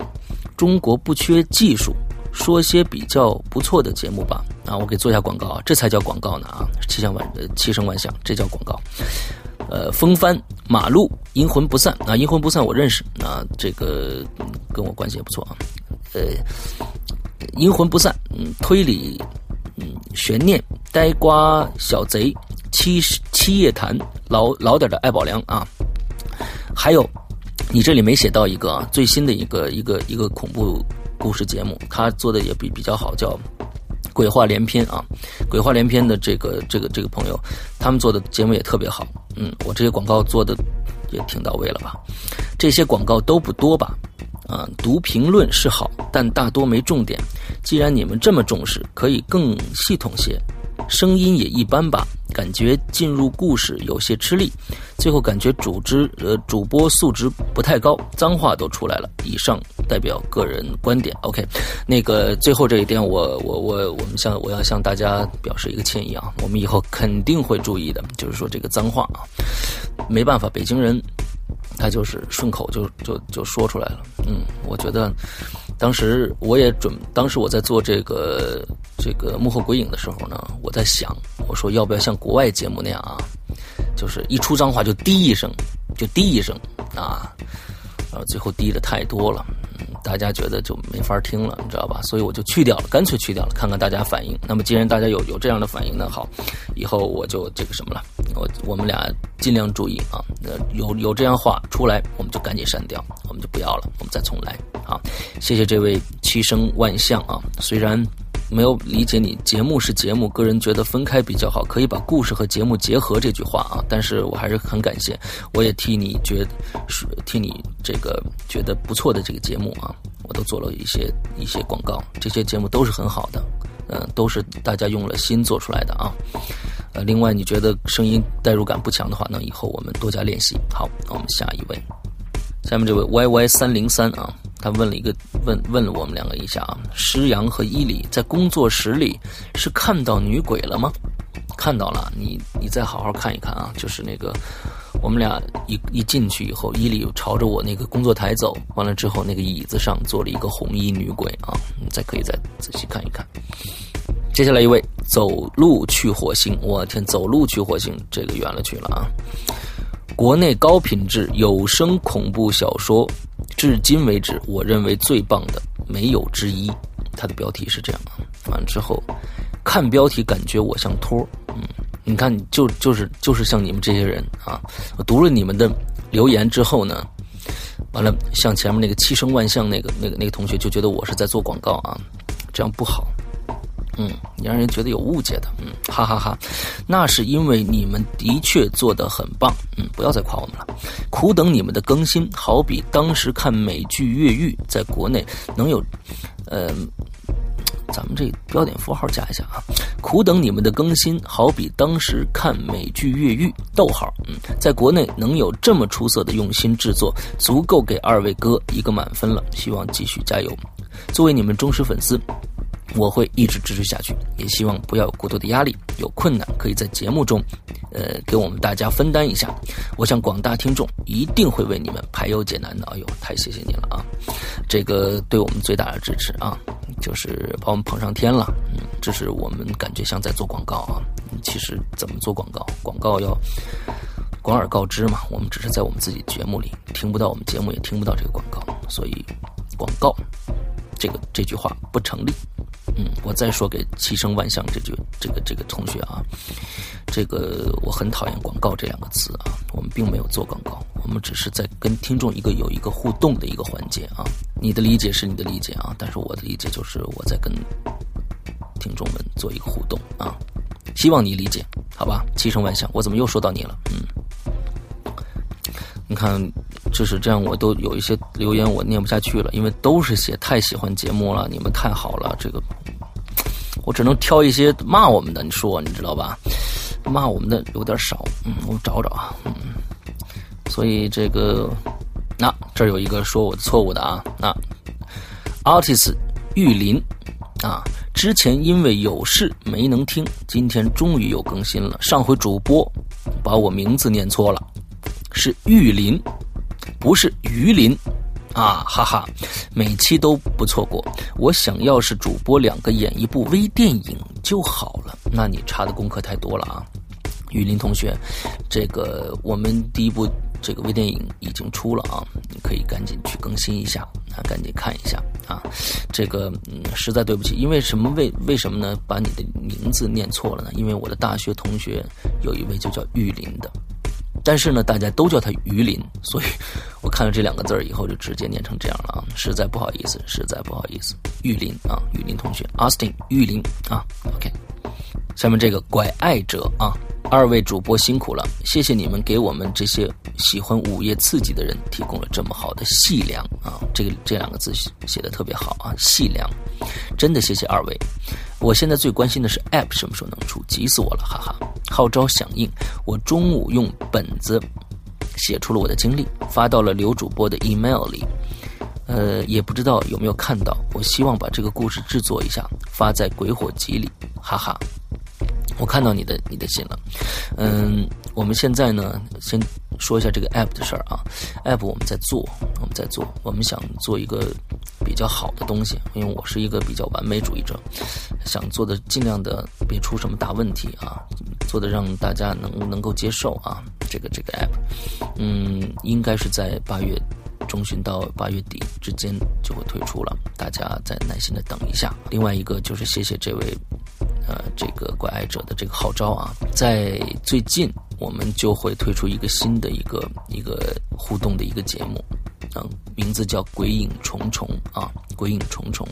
中国不缺技术。说些比较不错的节目吧啊！我给做一下广告啊，这才叫广告呢啊！七响万呃七声万象，这叫广告。呃，风帆马路阴魂不散啊，阴魂不散我认识啊，这个跟我关系也不错啊。呃，阴魂不散，嗯，推理，嗯，悬念，呆瓜小贼，七七夜谈，老老点的爱宝良啊，还有你这里没写到一个啊，最新的一个一个一个恐怖。故事节目，他做的也比比较好，叫《鬼话连篇》啊，《鬼话连篇》的这个这个这个朋友，他们做的节目也特别好。嗯，我这些广告做的也挺到位了吧？这些广告都不多吧？啊，读评论是好，但大多没重点。既然你们这么重视，可以更系统些。声音也一般吧，感觉进入故事有些吃力，最后感觉主织呃主播素质不太高，脏话都出来了。以上代表个人观点。OK，那个最后这一点，我我我我们向我要向大家表示一个歉意啊，我们以后肯定会注意的。就是说这个脏话啊，没办法，北京人他就是顺口就就就说出来了。嗯，我觉得。当时我也准，当时我在做这个这个幕后鬼影的时候呢，我在想，我说要不要像国外节目那样啊，就是一出脏话就滴一声，就滴一声啊，然后最后滴的太多了，大家觉得就没法听了，你知道吧？所以我就去掉了，干脆去掉了，看看大家反应。那么既然大家有有这样的反应，那好，以后我就这个什么了，我我们俩尽量注意啊，那有有这样话出来，我们就赶紧删掉，我们就不要了，我们再重来。啊，谢谢这位七生万象啊！虽然没有理解你节目是节目，个人觉得分开比较好，可以把故事和节目结合这句话啊，但是我还是很感谢，我也替你觉，替你这个觉得不错的这个节目啊，我都做了一些一些广告，这些节目都是很好的，嗯，都是大家用了心做出来的啊。呃，另外你觉得声音代入感不强的话，那以后我们多加练习。好，那我们下一位，下面这位 Y Y 三零三啊，他问了一个问问了我们两个一下啊，施阳和伊里在工作室里是看到女鬼了吗？看到了，你你再好好看一看啊，就是那个我们俩一一进去以后，伊里朝着我那个工作台走，完了之后那个椅子上坐了一个红衣女鬼啊，你再可以再仔细看一看。接下来一位走路去火星，我天，走路去火星，这个远了去了啊！国内高品质有声恐怖小说，至今为止我认为最棒的没有之一。它的标题是这样啊，完了之后看标题感觉我像托，嗯，你看就就是就是像你们这些人啊，我读了你们的留言之后呢，完了像前面那个七声万象那个那个那个同学就觉得我是在做广告啊，这样不好。嗯，你让人觉得有误解的，嗯，哈哈哈，那是因为你们的确做得很棒，嗯，不要再夸我们了，苦等你们的更新，好比当时看美剧《越狱》在国内能有，呃，咱们这标点符号加一下啊，苦等你们的更新，好比当时看美剧《越狱》，逗号，嗯，在国内能有这么出色的用心制作，足够给二位哥一个满分了，希望继续加油，作为你们忠实粉丝。我会一直支持下去，也希望不要有过多的压力。有困难可以在节目中，呃，给我们大家分担一下。我想广大听众一定会为你们排忧解难的。哎呦，太谢谢你了啊！这个对我们最大的支持啊，就是把我们捧上天了。嗯，这是我们感觉像在做广告啊。其实怎么做广告？广告要广而告之嘛。我们只是在我们自己节目里听不到，我们节目也听不到这个广告，所以广告这个这句话不成立。嗯，我再说给七声万象这句这个这个同学啊，这个我很讨厌“广告”这两个词啊。我们并没有做广告，我们只是在跟听众一个有一个互动的一个环节啊。你的理解是你的理解啊，但是我的理解就是我在跟听众们做一个互动啊。希望你理解，好吧？七声万象，我怎么又说到你了？嗯，你看。就是这样，我都有一些留言我念不下去了，因为都是写太喜欢节目了，你们太好了，这个我只能挑一些骂我们的，你说你知道吧？骂我们的有点少，嗯，我找找啊，嗯，所以这个那这有一个说我错误的啊，那 artist 玉林啊，之前因为有事没能听，今天终于有更新了，上回主播把我名字念错了，是玉林。不是鱼鳞，啊哈哈，每期都不错过。我想要是主播两个演一部微电影就好了。那你查的功课太多了啊，雨林同学，这个我们第一部这个微电影已经出了啊，你可以赶紧去更新一下啊，赶紧看一下啊。这个嗯，实在对不起，因为什么为为什么呢？把你的名字念错了呢？因为我的大学同学有一位就叫玉林的。但是呢，大家都叫他鱼鳞，所以我看了这两个字儿以后，就直接念成这样了啊！实在不好意思，实在不好意思，玉林啊，玉林同学，Austin，玉林啊，OK。下面这个拐爱者啊，二位主播辛苦了，谢谢你们给我们这些喜欢午夜刺激的人提供了这么好的细粮啊！这个这两个字写的特别好啊，细粮，真的谢谢二位。我现在最关心的是 App 什么时候能出，急死我了，哈哈！号召响应，我中午用本子写出了我的经历，发到了刘主播的 email 里，呃，也不知道有没有看到。我希望把这个故事制作一下，发在鬼火集里，哈哈。我看到你的你的信了，嗯，我们现在呢，先说一下这个 app 的事儿啊。app 我们在做，我们在做，我们想做一个比较好的东西，因为我是一个比较完美主义者，想做的尽量的别出什么大问题啊，做的让大家能能够接受啊。这个这个 app，嗯，应该是在八月中旬到八月底之间就会推出了，大家再耐心的等一下。另外一个就是谢谢这位。呃，这个怪爱者的这个号召啊，在最近我们就会推出一个新的一个一个互动的一个节目，嗯，名字叫《鬼影重重》啊，《鬼影重重》，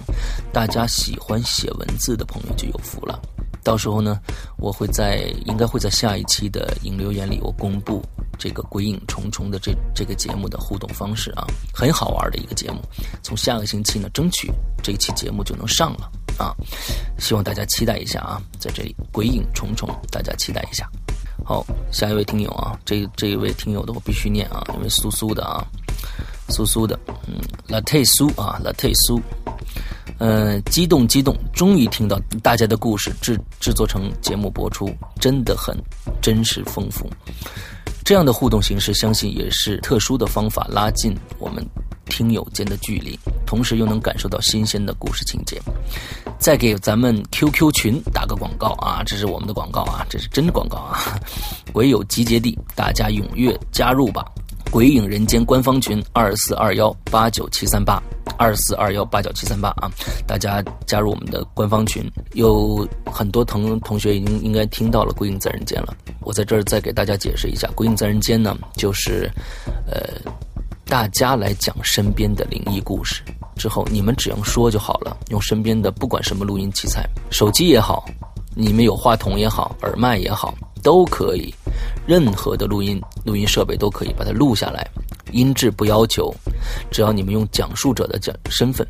大家喜欢写文字的朋友就有福了。到时候呢，我会在应该会在下一期的引留言里，我公布这个《鬼影重重》的这这个节目的互动方式啊，很好玩的一个节目。从下个星期呢，争取这一期节目就能上了。啊，希望大家期待一下啊，在这里鬼影重重，大家期待一下。好，下一位听友啊，这这一位听友的我必须念啊，因为苏苏的啊，苏苏的，嗯，latte 苏啊，latte 苏，嗯，激动激动，终于听到大家的故事制制作成节目播出，真的很真实丰富。这样的互动形式，相信也是特殊的方法，拉近我们听友间的距离，同时又能感受到新鲜的故事情节。再给咱们 QQ 群打个广告啊，这是我们的广告啊，这是真广告啊！[LAUGHS] 鬼友集结地，大家踊跃加入吧！鬼影人间官方群二四二幺八九七三八二四二幺八九七三八啊，大家加入我们的官方群。有很多同同学已经应该听到了《鬼影在人间》了，我在这儿再给大家解释一下，《鬼影在人间》呢，就是呃，大家来讲身边的灵异故事。之后你们只要说就好了，用身边的不管什么录音器材，手机也好，你们有话筒也好，耳麦也好，都可以，任何的录音录音设备都可以把它录下来，音质不要求，只要你们用讲述者的讲身份，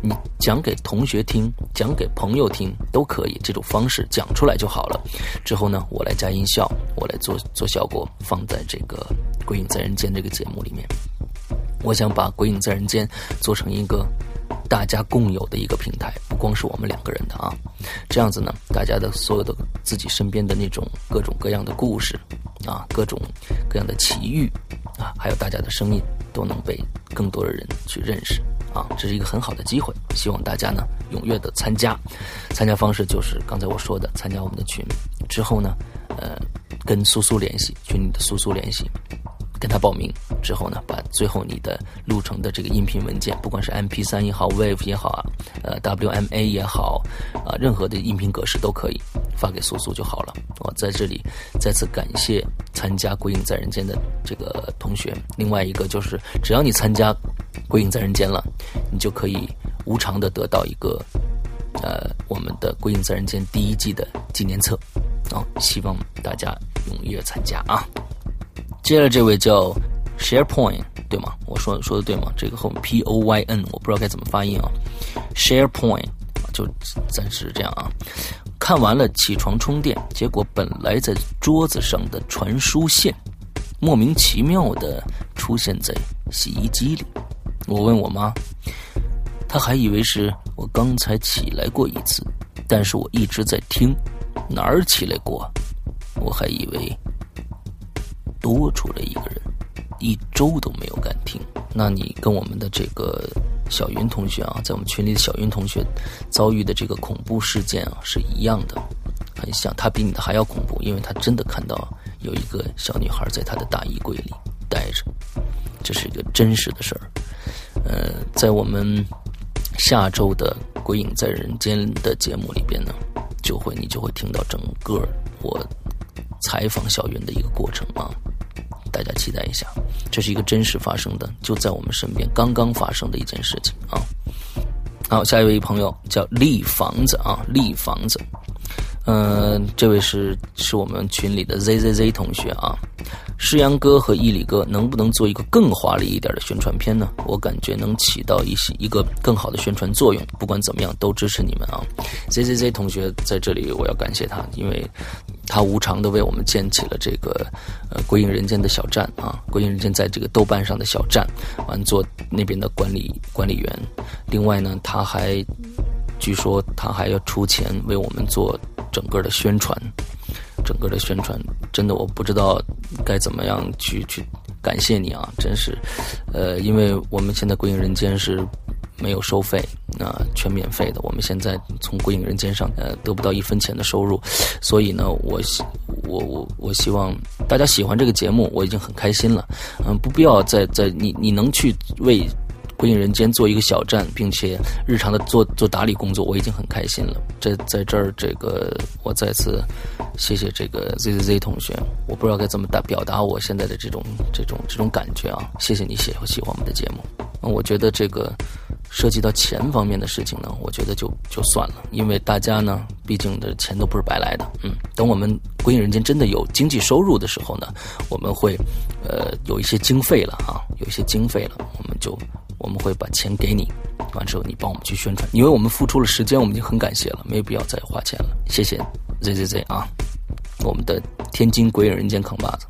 你讲给同学听，讲给朋友听都可以，这种方式讲出来就好了。之后呢，我来加音效，我来做做效果，放在这个《鬼影在人间》这个节目里面。我想把《鬼影在人间》做成一个大家共有的一个平台，不光是我们两个人的啊。这样子呢，大家的所有的自己身边的那种各种各样的故事啊，各种各样的奇遇啊，还有大家的声音，都能被更多的人去认识啊。这是一个很好的机会，希望大家呢踊跃的参加。参加方式就是刚才我说的，参加我们的群之后呢，呃，跟苏苏联系，群里的苏苏联系。跟他报名之后呢，把最后你的录成的这个音频文件，不管是 MP 三也好，Wave 也好啊，呃，WMA 也好，啊，任何的音频格式都可以发给苏苏就好了。我在这里再次感谢参加《鬼影在人间》的这个同学。另外一个就是，只要你参加《鬼影在人间》了，你就可以无偿的得到一个呃我们的《鬼影在人间》第一季的纪念册。啊，希望大家踊跃参加啊！接着这位叫 SharePoint 对吗？我说说的对吗？这个后面 P O Y N 我不知道该怎么发音啊。SharePoint 就暂时这样啊。看完了起床充电，结果本来在桌子上的传输线莫名其妙的出现在洗衣机里。我问我妈，她还以为是我刚才起来过一次，但是我一直在听，哪儿起来过？我还以为。多出了一个人，一周都没有敢听。那你跟我们的这个小云同学啊，在我们群里的小云同学遭遇的这个恐怖事件啊，是一样的，很像。他比你的还要恐怖，因为他真的看到有一个小女孩在他的大衣柜里待着，这是一个真实的事儿。呃，在我们下周的《鬼影在人间》的节目里边呢，就会你就会听到整个我采访小云的一个过程啊。大家期待一下，这是一个真实发生的，就在我们身边刚刚发生的一件事情啊。好，下一位朋友叫立房子啊，立房子，嗯，这位是是我们群里的 ZZZ 同学啊。诗阳哥和伊里哥能不能做一个更华丽一点的宣传片呢？我感觉能起到一些一个更好的宣传作用。不管怎么样，都支持你们啊！ZZZ 同学在这里，我要感谢他，因为他无偿的为我们建起了这个呃“归隐人间”的小站啊，“归隐人间”在这个豆瓣上的小站，完做那边的管理管理员。另外呢，他还据说他还要出钱为我们做整个的宣传。整个的宣传真的我不知道该怎么样去去感谢你啊！真是，呃，因为我们现在《鬼影人间》是没有收费，啊，全免费的。我们现在从《鬼影人间》上呃得不到一分钱的收入，所以呢，我希我我我希望大家喜欢这个节目，我已经很开心了。嗯，不必要再再你你能去为。归隐人间做一个小站，并且日常的做做打理工作，我已经很开心了。这在这儿，这个我再次谢谢这个 Z Z Z 同学。我不知道该怎么打表达我现在的这种这种这种感觉啊！谢谢你喜喜欢我们的节目。我觉得这个涉及到钱方面的事情呢，我觉得就就算了，因为大家呢，毕竟的钱都不是白来的。嗯，等我们归隐人间真的有经济收入的时候呢，我们会呃有一些经费了啊，有一些经费了，我们就。我们会把钱给你，完之后你帮我们去宣传，因为我们付出了时间，我们已经很感谢了，没有必要再花钱了。谢谢 Z Z Z 啊，我们的天津鬼影人间扛把子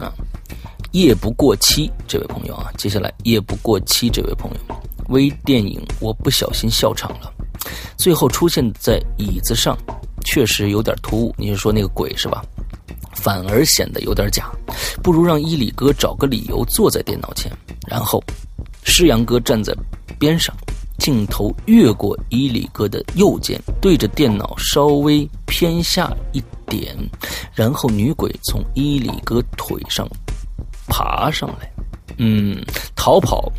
啊，夜不过期这位朋友啊，接下来夜不过期这位朋友，微电影我不小心笑场了，最后出现在椅子上，确实有点突兀。你是说那个鬼是吧？反而显得有点假，不如让伊里哥找个理由坐在电脑前，然后施阳哥站在边上，镜头越过伊里哥的右肩，对着电脑稍微偏下一点，然后女鬼从伊里哥腿上爬上来，嗯，逃跑。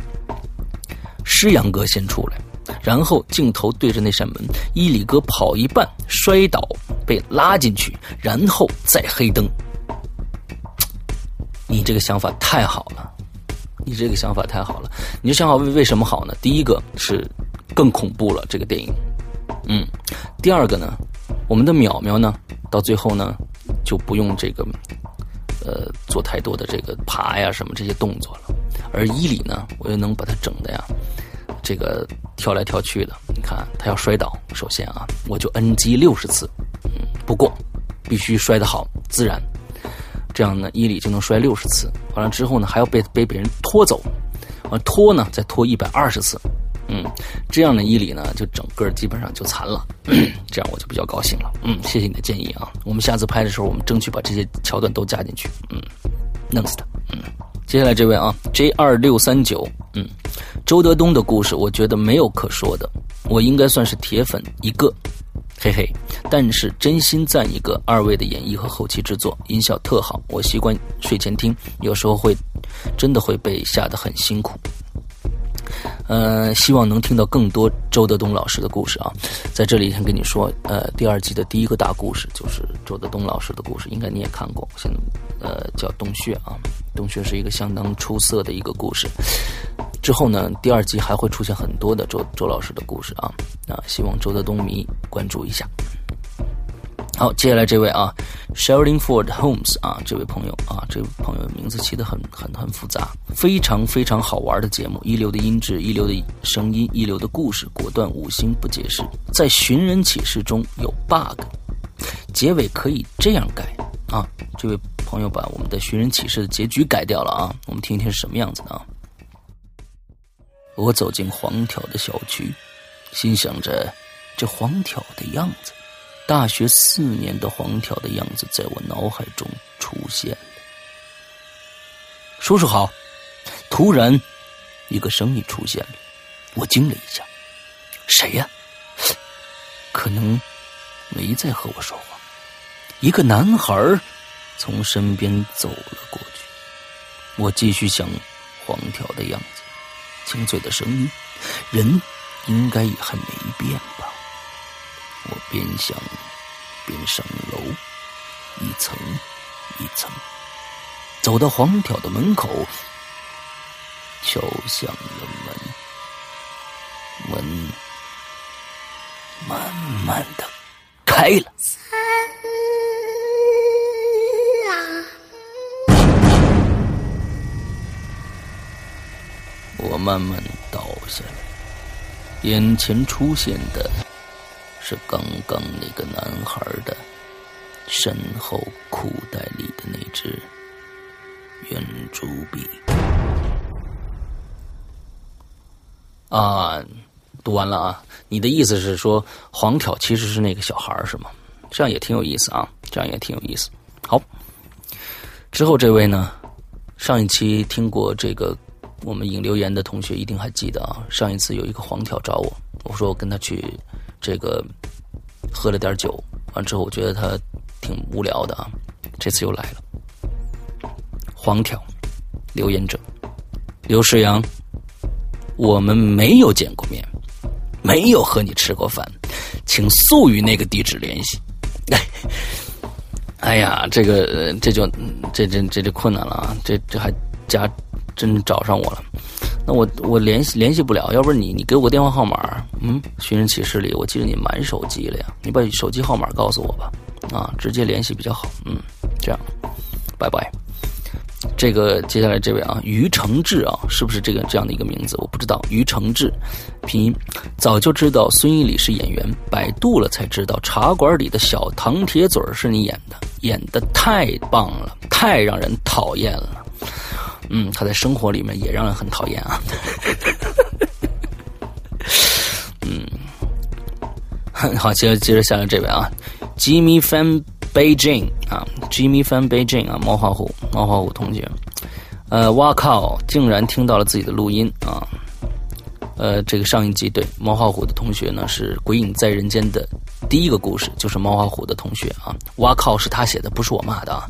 施阳哥先出来，然后镜头对着那扇门，伊里哥跑一半摔倒。被拉进去，然后再黑灯。你这个想法太好了，你这个想法太好了。你这想法为为什么好呢？第一个是更恐怖了，这个电影。嗯，第二个呢，我们的淼淼呢，到最后呢就不用这个呃做太多的这个爬呀什么这些动作了，而伊里呢，我又能把它整的呀。这个跳来跳去的，你看他要摔倒，首先啊，我就 NG 六十次，嗯，不过必须摔得好，自然，这样呢，伊里就能摔六十次。完了之后呢，还要被被别人拖走，完拖呢再拖一百二十次，嗯，这样呢，伊里呢就整个基本上就残了，[CLEARS THROAT] 这样我就比较高兴了。嗯，谢谢你的建议啊，我们下次拍的时候，我们争取把这些桥段都加进去，嗯，弄死他，嗯。接下来这位啊，J 二六三九，嗯，周德东的故事，我觉得没有可说的，我应该算是铁粉一个，嘿嘿，但是真心赞一个二位的演绎和后期制作，音效特好，我习惯睡前听，有时候会真的会被吓得很辛苦。呃，希望能听到更多周德东老师的故事啊！在这里先跟你说，呃，第二季的第一个大故事就是周德东老师的故事，应该你也看过。现在呃叫洞穴啊，洞穴是一个相当出色的一个故事。之后呢，第二季还会出现很多的周周老师的故事啊，那希望周德东迷关注一下。好，接下来这位啊，Sheldon Ford Holmes 啊，这位朋友啊，这位朋友名字起得很很很复杂，非常非常好玩的节目，一流的音质，一流的声音，一流的故事，果断五星不解释，在寻人启事中有 bug，结尾可以这样改啊，这位朋友把我们的寻人启事的结局改掉了啊，我们听一听是什么样子的啊。我走进黄条的小区，心想着这黄条的样子。大学四年的黄条的样子在我脑海中出现了。叔叔好！突然，一个声音出现了，我惊了一下。谁呀？可能没在和我说话。一个男孩儿从身边走了过去。我继续想黄条的样子，清脆的声音，人应该也还没变吧。我边想边上楼，一层一层，走到黄条的门口，敲响了门，门慢慢的开了。慢慢倒下来，眼前出现的。是刚刚那个男孩的身后裤袋里的那只圆珠笔啊！读完了啊！你的意思是说黄挑其实是那个小孩是吗？这样也挺有意思啊！这样也挺有意思。好，之后这位呢？上一期听过这个我们引留言的同学一定还记得啊！上一次有一个黄条找我，我说我跟他去。这个喝了点酒，完之后我觉得他挺无聊的啊。这次又来了，黄条留言者刘世阳，我们没有见过面，没有和你吃过饭，请速与那个地址联系。哎呀，这个这就这这这就困难了啊！这这还加真找上我了。那我我联系联系不了，要不然你你给我个电话号码，嗯，寻人启事里我记得你满手机了呀，你把手机号码告诉我吧，啊，直接联系比较好，嗯，这样，拜拜。这个接下来这位啊，于承志啊，是不是这个这样的一个名字？我不知道。于承志，拼音，早就知道孙一礼是演员，百度了才知道《茶馆》里的小唐铁嘴是你演的，演的太棒了，太让人讨厌了。嗯，他在生活里面也让人很讨厌啊。[LAUGHS] 嗯，好，接着接着下来这位啊，Jimmy Fan Beijing 啊，Jimmy Fan Beijing 啊，猫花虎，猫花虎同学，呃，哇靠，竟然听到了自己的录音啊，呃，这个上一集对猫花虎的同学呢是《鬼影在人间》的第一个故事，就是猫和虎的同学啊，哇靠，是他写的，不是我骂的啊，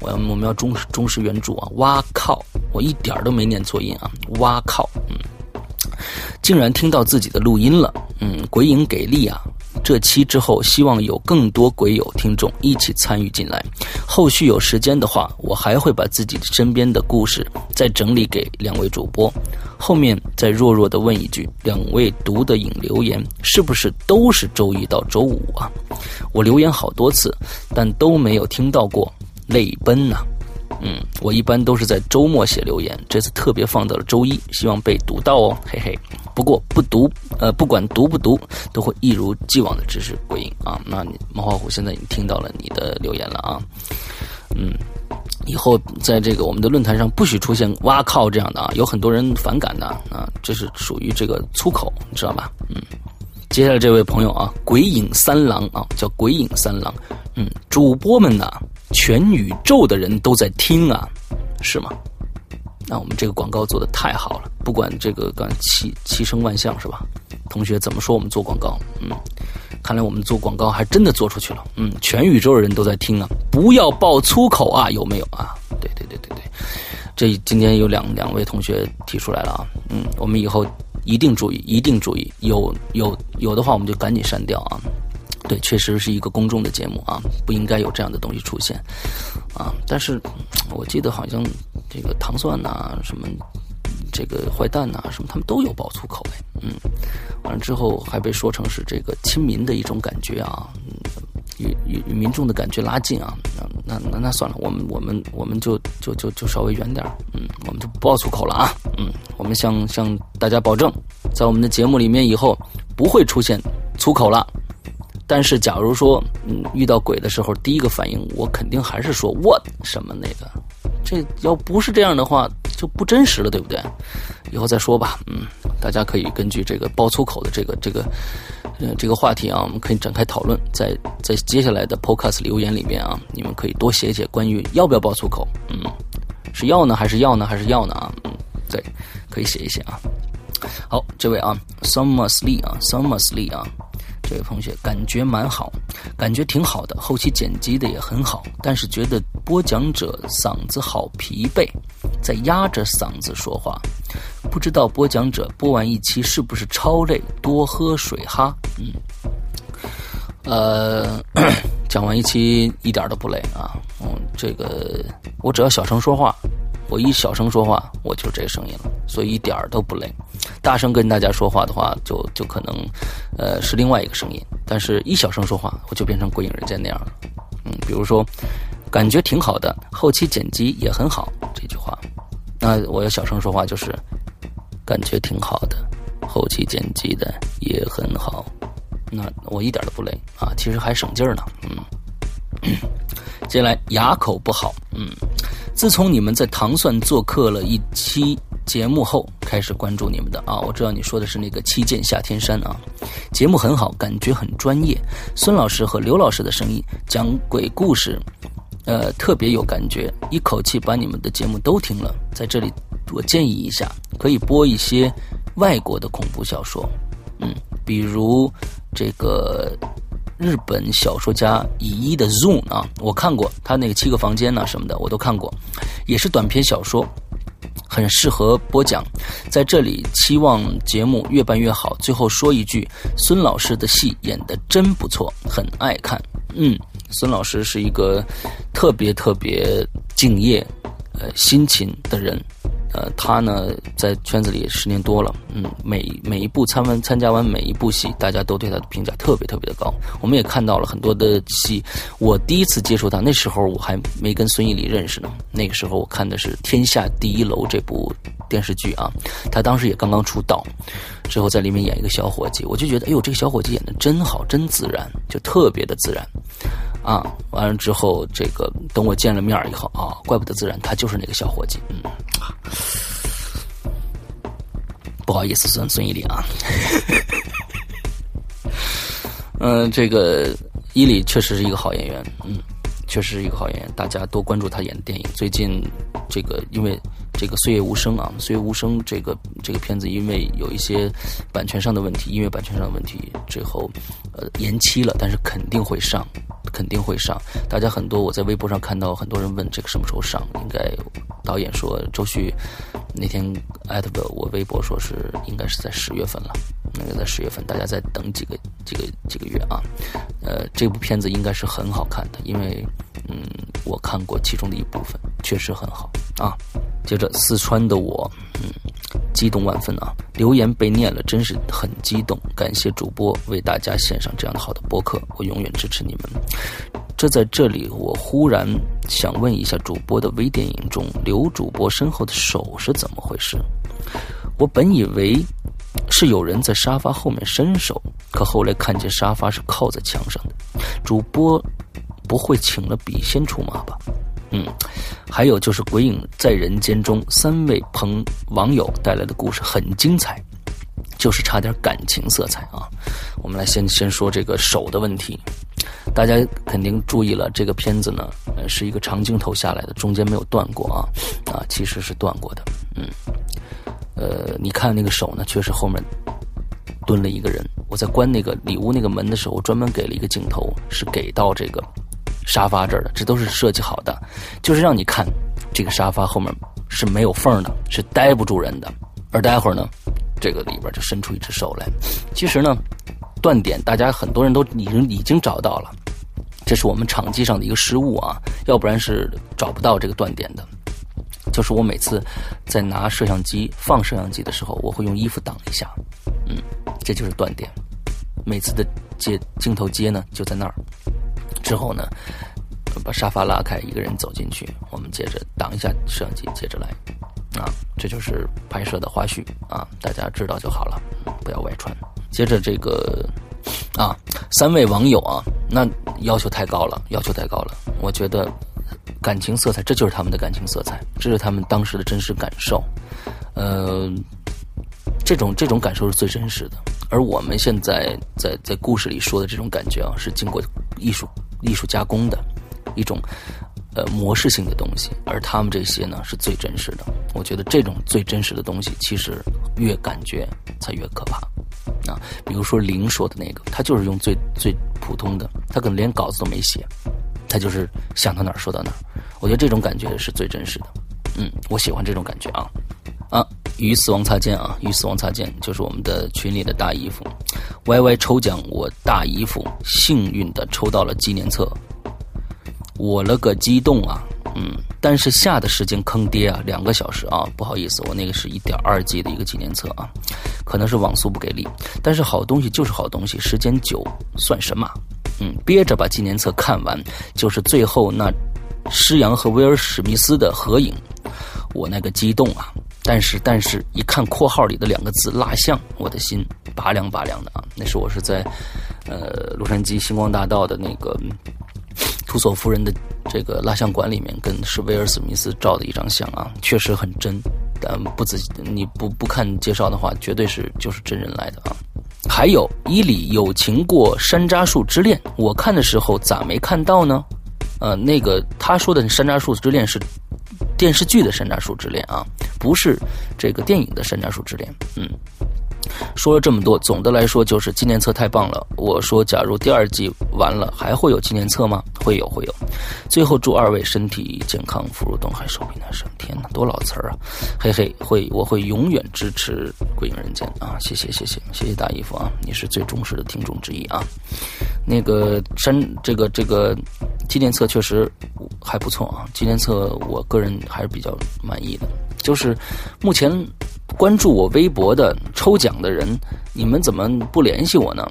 我要我们要忠实忠实原著啊，哇靠，我一点都没念错音啊，哇靠，嗯。竟然听到自己的录音了，嗯，鬼影给力啊！这期之后，希望有更多鬼友听众一起参与进来。后续有时间的话，我还会把自己身边的故事再整理给两位主播。后面再弱弱的问一句：两位读的影留言是不是都是周一到周五啊？我留言好多次，但都没有听到过，泪奔呐！嗯，我一般都是在周末写留言，这次特别放到了周一，希望被读到哦，嘿嘿。不过不读，呃，不管读不读，都会一如既往的支持鬼影啊。那你猫花虎现在已经听到了你的留言了啊，嗯，以后在这个我们的论坛上不许出现“哇靠”这样的啊，有很多人反感的啊，这是属于这个粗口，你知道吧？嗯，接下来这位朋友啊，鬼影三郎啊，叫鬼影三郎，嗯，主播们呐，全宇宙的人都在听啊，是吗？那我们这个广告做的太好了，不管这个刚七七声万象是吧？同学怎么说我们做广告？嗯，看来我们做广告还真的做出去了。嗯，全宇宙的人都在听啊！不要爆粗口啊，有没有啊？对对对对对，这今天有两两位同学提出来了啊。嗯，我们以后一定注意，一定注意，有有有的话我们就赶紧删掉啊。对，确实是一个公众的节目啊，不应该有这样的东西出现啊。但是我记得好像。这个糖蒜呐，什么这个坏蛋呐，什么他们都有爆粗口哎，嗯，完了之后还被说成是这个亲民的一种感觉啊，与与与民众的感觉拉近啊，那那那那算了，我们我们我们就就就就稍微远点嗯，我们就不爆粗口了啊，嗯，我们向向大家保证，在我们的节目里面以后不会出现粗口了。但是假如说嗯遇到鬼的时候，第一个反应我肯定还是说 what 什么那个。这要不是这样的话，就不真实了，对不对？以后再说吧。嗯，大家可以根据这个爆粗口的这个这个呃这个话题啊，我们可以展开讨论。在在接下来的 Podcast 留言里面啊，你们可以多写写关于要不要爆粗口。嗯，是要呢，还是要呢，还是要呢啊？嗯，对，可以写一写啊。好，这位啊，Summer Lee 啊，Summer Lee 啊。这位同学感觉蛮好，感觉挺好的，后期剪辑的也很好，但是觉得播讲者嗓子好疲惫，在压着嗓子说话，不知道播讲者播完一期是不是超累？多喝水哈。嗯，呃，[COUGHS] 讲完一期一点都不累啊。嗯，这个我只要小声说话。我一小声说话，我就这声音了，所以一点儿都不累。大声跟大家说话的话，就就可能，呃，是另外一个声音。但是一小声说话，我就变成鬼影人间那样了。嗯，比如说，感觉挺好的，后期剪辑也很好。这句话，那我要小声说话就是，感觉挺好的，后期剪辑的也很好。那我一点都不累啊，其实还省劲儿呢。嗯，[COUGHS] 接下来牙口不好，嗯。自从你们在糖蒜做客了一期节目后，开始关注你们的啊，我知道你说的是那个《七剑下天山》啊，节目很好，感觉很专业。孙老师和刘老师的声音讲鬼故事，呃，特别有感觉，一口气把你们的节目都听了。在这里，我建议一下，可以播一些外国的恐怖小说，嗯，比如这个。日本小说家乙一的《Zoom》啊，我看过他那个七个房间呐什么的，我都看过，也是短篇小说，很适合播讲。在这里，期望节目越办越好。最后说一句，孙老师的戏演的真不错，很爱看。嗯，孙老师是一个特别特别敬业、呃辛勤的人，呃，他呢在圈子里十年多了，嗯，每每一部参完参加完每一部戏，大家都对他的评价特别特别的高。我们也看到了很多的戏，我第一次接触他，那时候我还没跟孙艺礼认识呢。那个时候我看的是《天下第一楼》这部电视剧啊，他当时也刚刚出道，之后在里面演一个小伙计，我就觉得，哎呦，这个小伙计演的真好，真自然，就特别的自然。啊，完了之后，这个等我见了面以后啊，怪不得自然，他就是那个小伙计。嗯，不好意思，孙孙一礼啊。[LAUGHS] 嗯，这个伊里确实是一个好演员，嗯，确实是一个好演员，大家多关注他演的电影。最近这个因为这个《岁月无声》啊，《岁月无声》这个这个片子因为有一些版权上的问题，音乐版权上的问题，最后呃延期了，但是肯定会上。肯定会上，大家很多我在微博上看到很多人问这个什么时候上，应该导演说周旭那天艾特的我微博说是应该是在十月份了，那个在十月份，大家再等几个几个几个月啊，呃，这部片子应该是很好看的，因为嗯我看过其中的一部分，确实很好啊。接着四川的我，嗯，激动万分啊！留言被念了，真是很激动。感谢主播为大家献上这样的好的播客，我永远支持你们。这在这里，我忽然想问一下，主播的微电影中刘主播身后的手是怎么回事？我本以为是有人在沙发后面伸手，可后来看见沙发是靠在墙上的。主播不会请了笔仙出马吧？嗯，还有就是《鬼影在人间》中三位朋网友带来的故事很精彩，就是差点感情色彩啊。我们来先先说这个手的问题，大家肯定注意了，这个片子呢是一个长镜头下来的，中间没有断过啊啊，其实是断过的。嗯，呃，你看那个手呢，确实后面蹲了一个人。我在关那个里屋那个门的时候，专门给了一个镜头，是给到这个。沙发这儿的，这都是设计好的，就是让你看这个沙发后面是没有缝的，是待不住人的。而待会儿呢，这个里边就伸出一只手来。其实呢，断点大家很多人都已经已经找到了，这是我们场记上的一个失误啊，要不然是找不到这个断点的。就是我每次在拿摄像机放摄像机的时候，我会用衣服挡一下，嗯，这就是断点。每次的接镜头接呢，就在那儿。之后呢，把沙发拉开，一个人走进去，我们接着挡一下摄像机，接着来，啊，这就是拍摄的花絮啊，大家知道就好了，不要外传。接着这个啊，三位网友啊，那要求太高了，要求太高了，我觉得感情色彩，这就是他们的感情色彩，这是他们当时的真实感受，呃，这种这种感受是最真实的，而我们现在在在故事里说的这种感觉啊，是经过艺术。艺术加工的一种呃模式性的东西，而他们这些呢是最真实的。我觉得这种最真实的东西，其实越感觉才越可怕啊。比如说零说的那个，他就是用最最普通的，他可能连稿子都没写，他就是想到哪儿说到哪儿。我觉得这种感觉是最真实的。嗯，我喜欢这种感觉啊啊！与死亡擦肩啊！与死亡擦肩，就是我们的群里的大姨夫。Y Y 抽奖，我大姨夫幸运的抽到了纪念册，我了个激动啊！嗯，但是下的时间坑爹啊，两个小时啊，不好意思，我那个是一点二 G 的一个纪念册啊，可能是网速不给力，但是好东西就是好东西，时间久算什么？嗯，憋着把纪念册看完，就是最后那施洋和威尔史密斯的合影，我那个激动啊！但是，但是一看括号里的两个字“蜡像”，我的心拔凉拔凉的啊！那是我是在，呃，洛杉矶星光大道的那个图索夫人的这个蜡像馆里面，跟是威尔史密斯照的一张相啊，确实很真。但不仔细，你不不看介绍的话，绝对是就是真人来的啊。还有伊里有情过山楂树之恋，我看的时候咋没看到呢？呃，那个他说的山楂树之恋是。电视剧的《山楂树之恋》啊，不是这个电影的《山楂树之恋》。嗯，说了这么多，总的来说就是纪念册太棒了。我说，假如第二季完了，还会有纪念册吗？会有，会有。最后祝二位身体健康，福如东海，寿比南山。天哪，多老词儿啊！嘿嘿，会，我会永远支持《鬼影人间》啊！谢谢，谢谢，谢谢大姨夫啊！你是最忠实的听众之一啊。那个山，这个这个纪念册确实还不错啊。纪念册，我个人。还是比较满意的，就是目前关注我微博的抽奖的人，你们怎么不联系我呢？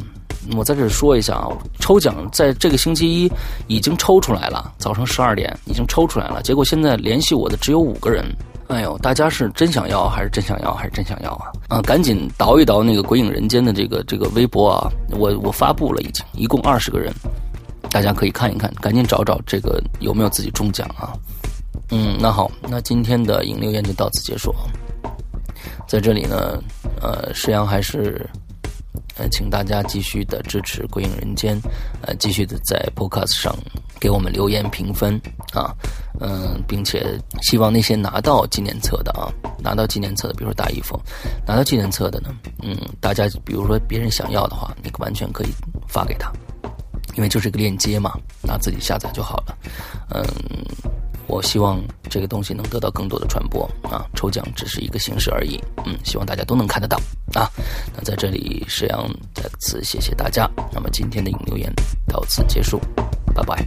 我在这说一下啊，抽奖在这个星期一已经抽出来了，早上十二点已经抽出来了。结果现在联系我的只有五个人。哎呦，大家是真想要还是真想要还是真想要啊？啊，赶紧倒一倒那个《鬼影人间》的这个这个微博啊！我我发布了，已经一共二十个人，大家可以看一看，赶紧找找这个有没有自己中奖啊？嗯，那好，那今天的引流言就到此结束。在这里呢，呃，石阳还是。呃，请大家继续的支持《鬼影人间》，呃，继续的在 Podcast 上给我们留言评分啊，嗯，并且希望那些拿到纪念册的啊，拿到纪念册的，比如说大衣服，拿到纪念册的呢，嗯，大家比如说别人想要的话，你完全可以发给他，因为就是一个链接嘛，拿自己下载就好了，嗯。我希望这个东西能得到更多的传播啊！抽奖只是一个形式而已，嗯，希望大家都能看得到啊！那在这里，石阳再次谢谢大家。那么今天的引流言到此结束，拜拜。